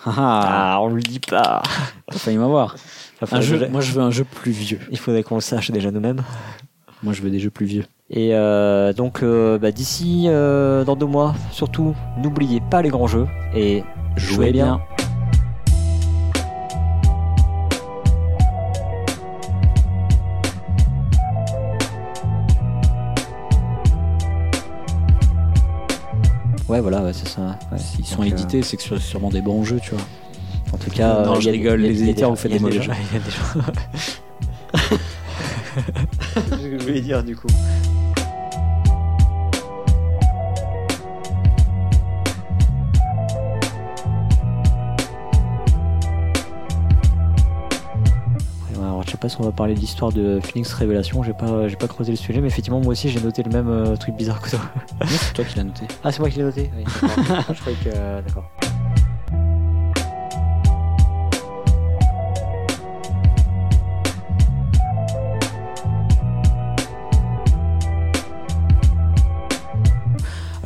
Ah, ah, Ah, on le dit pas. t'as failli m'avoir. Enfin, Un je- jeu, moi, je veux un jeu plus vieux. Il faudrait qu'on le sache déjà nous-mêmes. Moi, je veux des jeux plus vieux. Et euh, donc, euh, bah, d'ici euh, dans deux mois, surtout, n'oubliez pas les grands jeux et jouez bien. Ouais, voilà, ouais, c'est ça. ouais. S'ils sont édités, c'est que c'est sûrement des bons jeux, tu vois. En tout cas, Non, euh, je rigole, les éditeurs, vous faites a des mauvais gens- il y a des gens- C'est ce que je voulais dire du coup. Je sais pas si on va parler de l'histoire de Phoenix Révélation, j'ai pas, j'ai pas creusé le sujet, mais effectivement, moi aussi j'ai noté le même euh, truc bizarre que toi. c'est toi qui l'as noté. Ah, c'est moi qui l'ai noté Oui, je croyais que. euh, d'accord.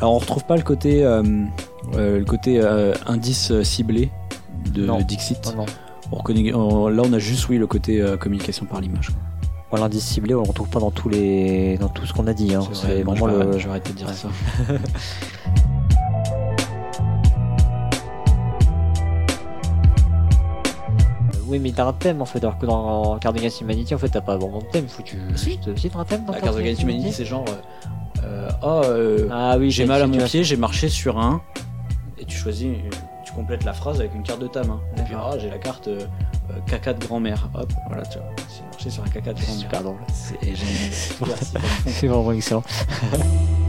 Alors, on retrouve pas le côté, euh, euh, le côté euh, indice ciblé de Non. Dixit. Non, non. On reconnaît, on- là, on a juste, oui, le côté euh, communication par l'image. quoi. Bon, L'indice ciblé, on le retrouve pas dans tous les, dans tout ce qu'on a dit. Hein. C'est moi, vraiment je vais le. arrêter- je vais arrêter de dire ça. Oui, mais t'as un thème en fait, alors que dans Card Against Humanity, en fait, t'as pas vraiment de thème. Faut que tu. Si. Si, t'as un thème dans La carte de Against Humanity, c'est genre, euh, oh, euh, Ah oui, j'ai mal à mon pied, j'ai marché sur un, et tu choisis, euh, tu complètes la phrase avec une carte de ta main. Et puis, ah, j'ai la carte euh, euh, caca de grand-mère. Hop, voilà, tu vois, j'ai marché sur un caca de C'est grand-mère. super drôle. C'est. Merci. C'est vraiment excellent.